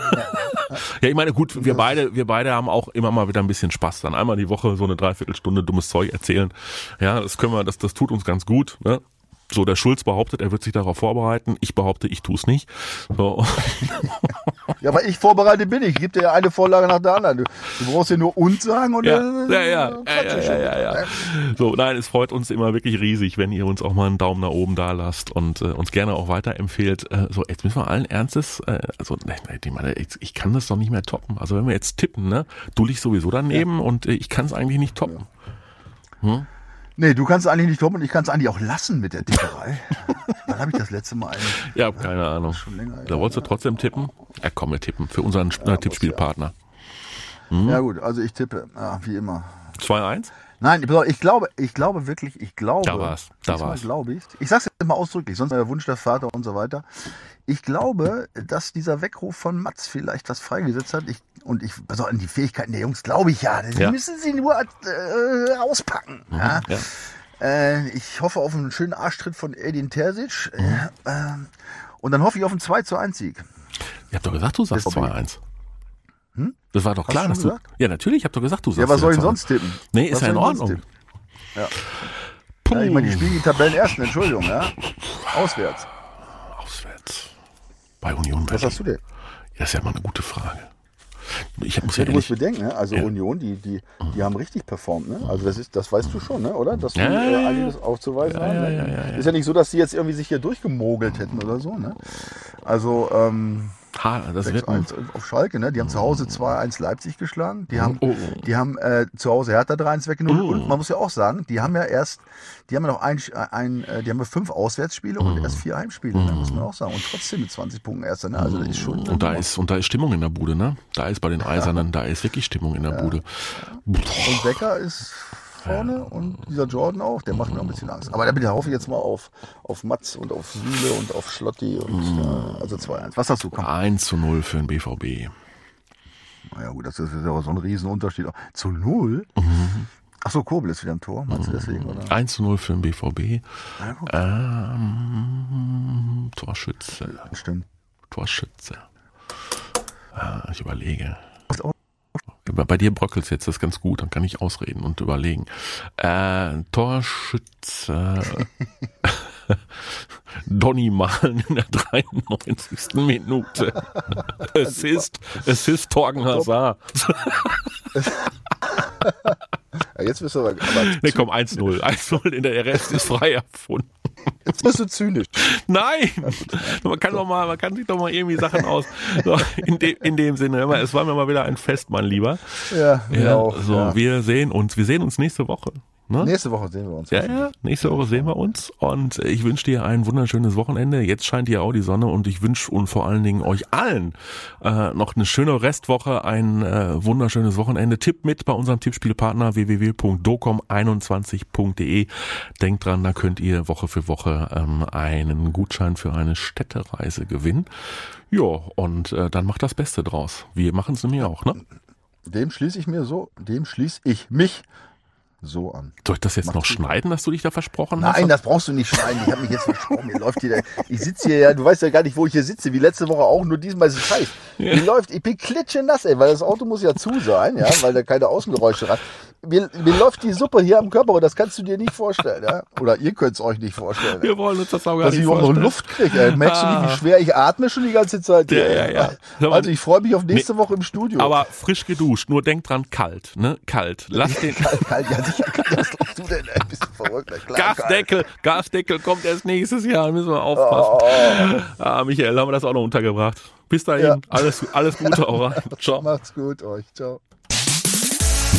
ja, ich meine, gut, wir beide, wir beide haben auch immer mal wieder ein bisschen Spaß. Dann einmal die Woche so eine Dreiviertelstunde dummes Zeug erzählen. Ja, das können wir, das, das tut uns ganz gut. Ne? So, der Schulz behauptet, er wird sich darauf vorbereiten. Ich behaupte, ich tue es nicht. So. Ja, aber ich vorbereitet bin ich. Gebe dir ja eine Vorlage nach der anderen. Du, du brauchst ja nur und sagen und Ja, dann ja, ja, ja, ja, ja, ja. So, nein, es freut uns immer wirklich riesig, wenn ihr uns auch mal einen Daumen nach oben da lasst und äh, uns gerne auch weiterempfehlt. Äh, so, jetzt müssen wir allen Ernstes, äh, also, ich meine, ich, kann das doch nicht mehr toppen. Also, wenn wir jetzt tippen, ne, du liegst sowieso daneben und äh, ich kann es eigentlich nicht toppen. Nee, du kannst eigentlich nicht toppen und ich kann es eigentlich auch lassen mit der Tipperei. Wann habe ich das letzte Mal eigentlich? Ja, keine Ahnung. länger, Da wolltest du trotzdem tippen? Ja, komm, wir tippen für unseren äh, Tippspielpartner. Mhm. Ja gut, also ich tippe, ja, wie immer. 2-1? Nein, ich glaube, ich glaube wirklich, ich glaube. Da war's, da war's. glaube ich. Ich sag's jetzt mal ausdrücklich, sonst der Wunsch der Vater und so weiter. Ich glaube, dass dieser Weckruf von Mats vielleicht was freigesetzt hat. Ich, und ich, also an die Fähigkeiten der Jungs glaube ich ja. Die Ja. Mhm, müssen sie nur äh, auspacken. Ja. Ja. Äh, ich hoffe auf einen schönen Arschtritt von Edin Terzic. Äh, ähm, und dann hoffe ich auf einen 2 zu 1 Sieg. Ich hab doch gesagt, du sagst BVB. 2-1. Das war doch klar, dass du. gesagt? Ja, natürlich, ich habe doch gesagt, du sagst. Ja, was soll ich sonst tippen? Nee, ist Was ja in Ordnung. Puh. Ja, ich meine, die spielen die Tabellenersten, Entschuldigung, ja. Auswärts. Bei Union Was Berlin. hast du denn? Das ist ja mal eine gute Frage. Ich muss Ja, ja du musst bedenken, ne? also Ja. Union, die, die, die haben richtig performt. Ne? Also das ist, das weißt du schon, ne? oder? Dass die Ja, ja, äh, ja, einiges aufzuweisen Ja, haben. ja, ne? ja, ja, ja. Ist ja nicht so, dass die jetzt irgendwie sich hier durchgemogelt hätten oder so. Ne? Also ähm, ha, das wird ein, 6-1 auf Schalke, ne? Die haben zu Hause 2-1 Leipzig geschlagen. Die haben, Oh, oh. die haben äh, zu Hause Hertha 3-1 weggenommen. Und man muss ja auch sagen, die haben ja erst, die haben ja noch ein, ein äh, die haben ja fünf Auswärtsspiele und erst vier Heimspiele, ne? muss man auch sagen. Und trotzdem mit 20 Punkten Erster. Ne? Also das ist schon. und da ist und da ist Stimmung in der Bude, ne? Da ist bei den Eisernen, da ist wirklich Stimmung in der Bude. und Becker ist vorne und dieser Jordan auch, der macht mir ein bisschen Angst. Aber da hoffe ich jetzt mal auf, auf Matz und auf Süle und auf Schlotti und äh, also 2-1. Was hast du? Komm. 1 zu 0 für den BVB. Naja gut, das ist ja auch so ein Riesenunterschied. Zu null? Ach so, Kobel ist wieder im Tor, meinst du deswegen, oder? 1 zu 0 für den BVB. Ja, Ähm, Torschütze. Stimmt. Torschütze. Ah, ich überlege. Bei bei dir bröckelt jetzt das ist ganz gut, dann kann ich ausreden und überlegen. Äh, Torschütze. Donny Malen in der 93. Minute. Assist, Assist Torgen Hazard. Jetzt bist du aber, aber Ne, komm, 1-0. 1-0 in der Rest ist frei erfunden. jetzt bist du zynisch. Nein! Man kann doch mal, man kann sich doch mal irgendwie Sachen aus. So, in, de, in dem Sinne, immer, es war mir mal wieder ein Fest, mein Lieber. Ja, Ja, auch. so, ja. wir sehen uns, wir sehen uns nächste Woche. Ne? Nächste Woche sehen wir uns. Ja, ja, nächste Woche sehen wir uns und ich wünsche dir ein wunderschönes Wochenende. Jetzt scheint hier auch die Sonne und ich wünsche und vor allen Dingen euch allen äh, noch eine schöne Restwoche, ein äh, wunderschönes Wochenende. Tipp mit bei unserem Tippspielpartner www.docom21.de. Denkt dran, da könnt ihr Woche für Woche ähm, einen Gutschein für eine Städtereise gewinnen. Ja, und äh, dann macht das Beste draus. Wir machen es nämlich auch, ne? Dem schließe ich mir so, dem schließe ich mich so an. Soll ich das jetzt Macht's noch schneiden, dass du dich da versprochen hast? Nein, das brauchst du nicht schneiden. Ich habe mich jetzt versprochen. Mir läuft hier, der- ich sitze hier ja, du weißt ja gar nicht, wo ich hier sitze, wie letzte Woche auch, nur diesmal ist es heiß. Mir läuft, ich bin klitschenass, ey, weil das Auto muss ja zu sein, ja, weil da keine Außengeräusche ran. Mir, mir läuft die Suppe hier am Körper und das kannst du dir nicht vorstellen, ja. Oder ihr könnt es euch nicht vorstellen. Wir wollen uns das auch gar dass nicht ich auch noch. Luft kriege. Ey. Merkst du nicht, Ah. wie schwer ich atme schon die ganze Zeit? Ja, ja, ja. Also ich freue mich auf nächste Woche im Studio. Aber frisch geduscht, nur denk dran, kalt, ne? Kalt. Lass den kalt, kalt, ja sicher, was glaubst du denn? Bist du verrückt? Klar, kalt. Gasdeckel, Gasdeckel kommt erst nächstes Jahr, müssen wir aufpassen. Oh, Ah, Michael, haben wir das auch noch untergebracht. Bis dahin, Ja. alles, alles Gute, auch rein. Ciao. macht's gut euch. Ciao.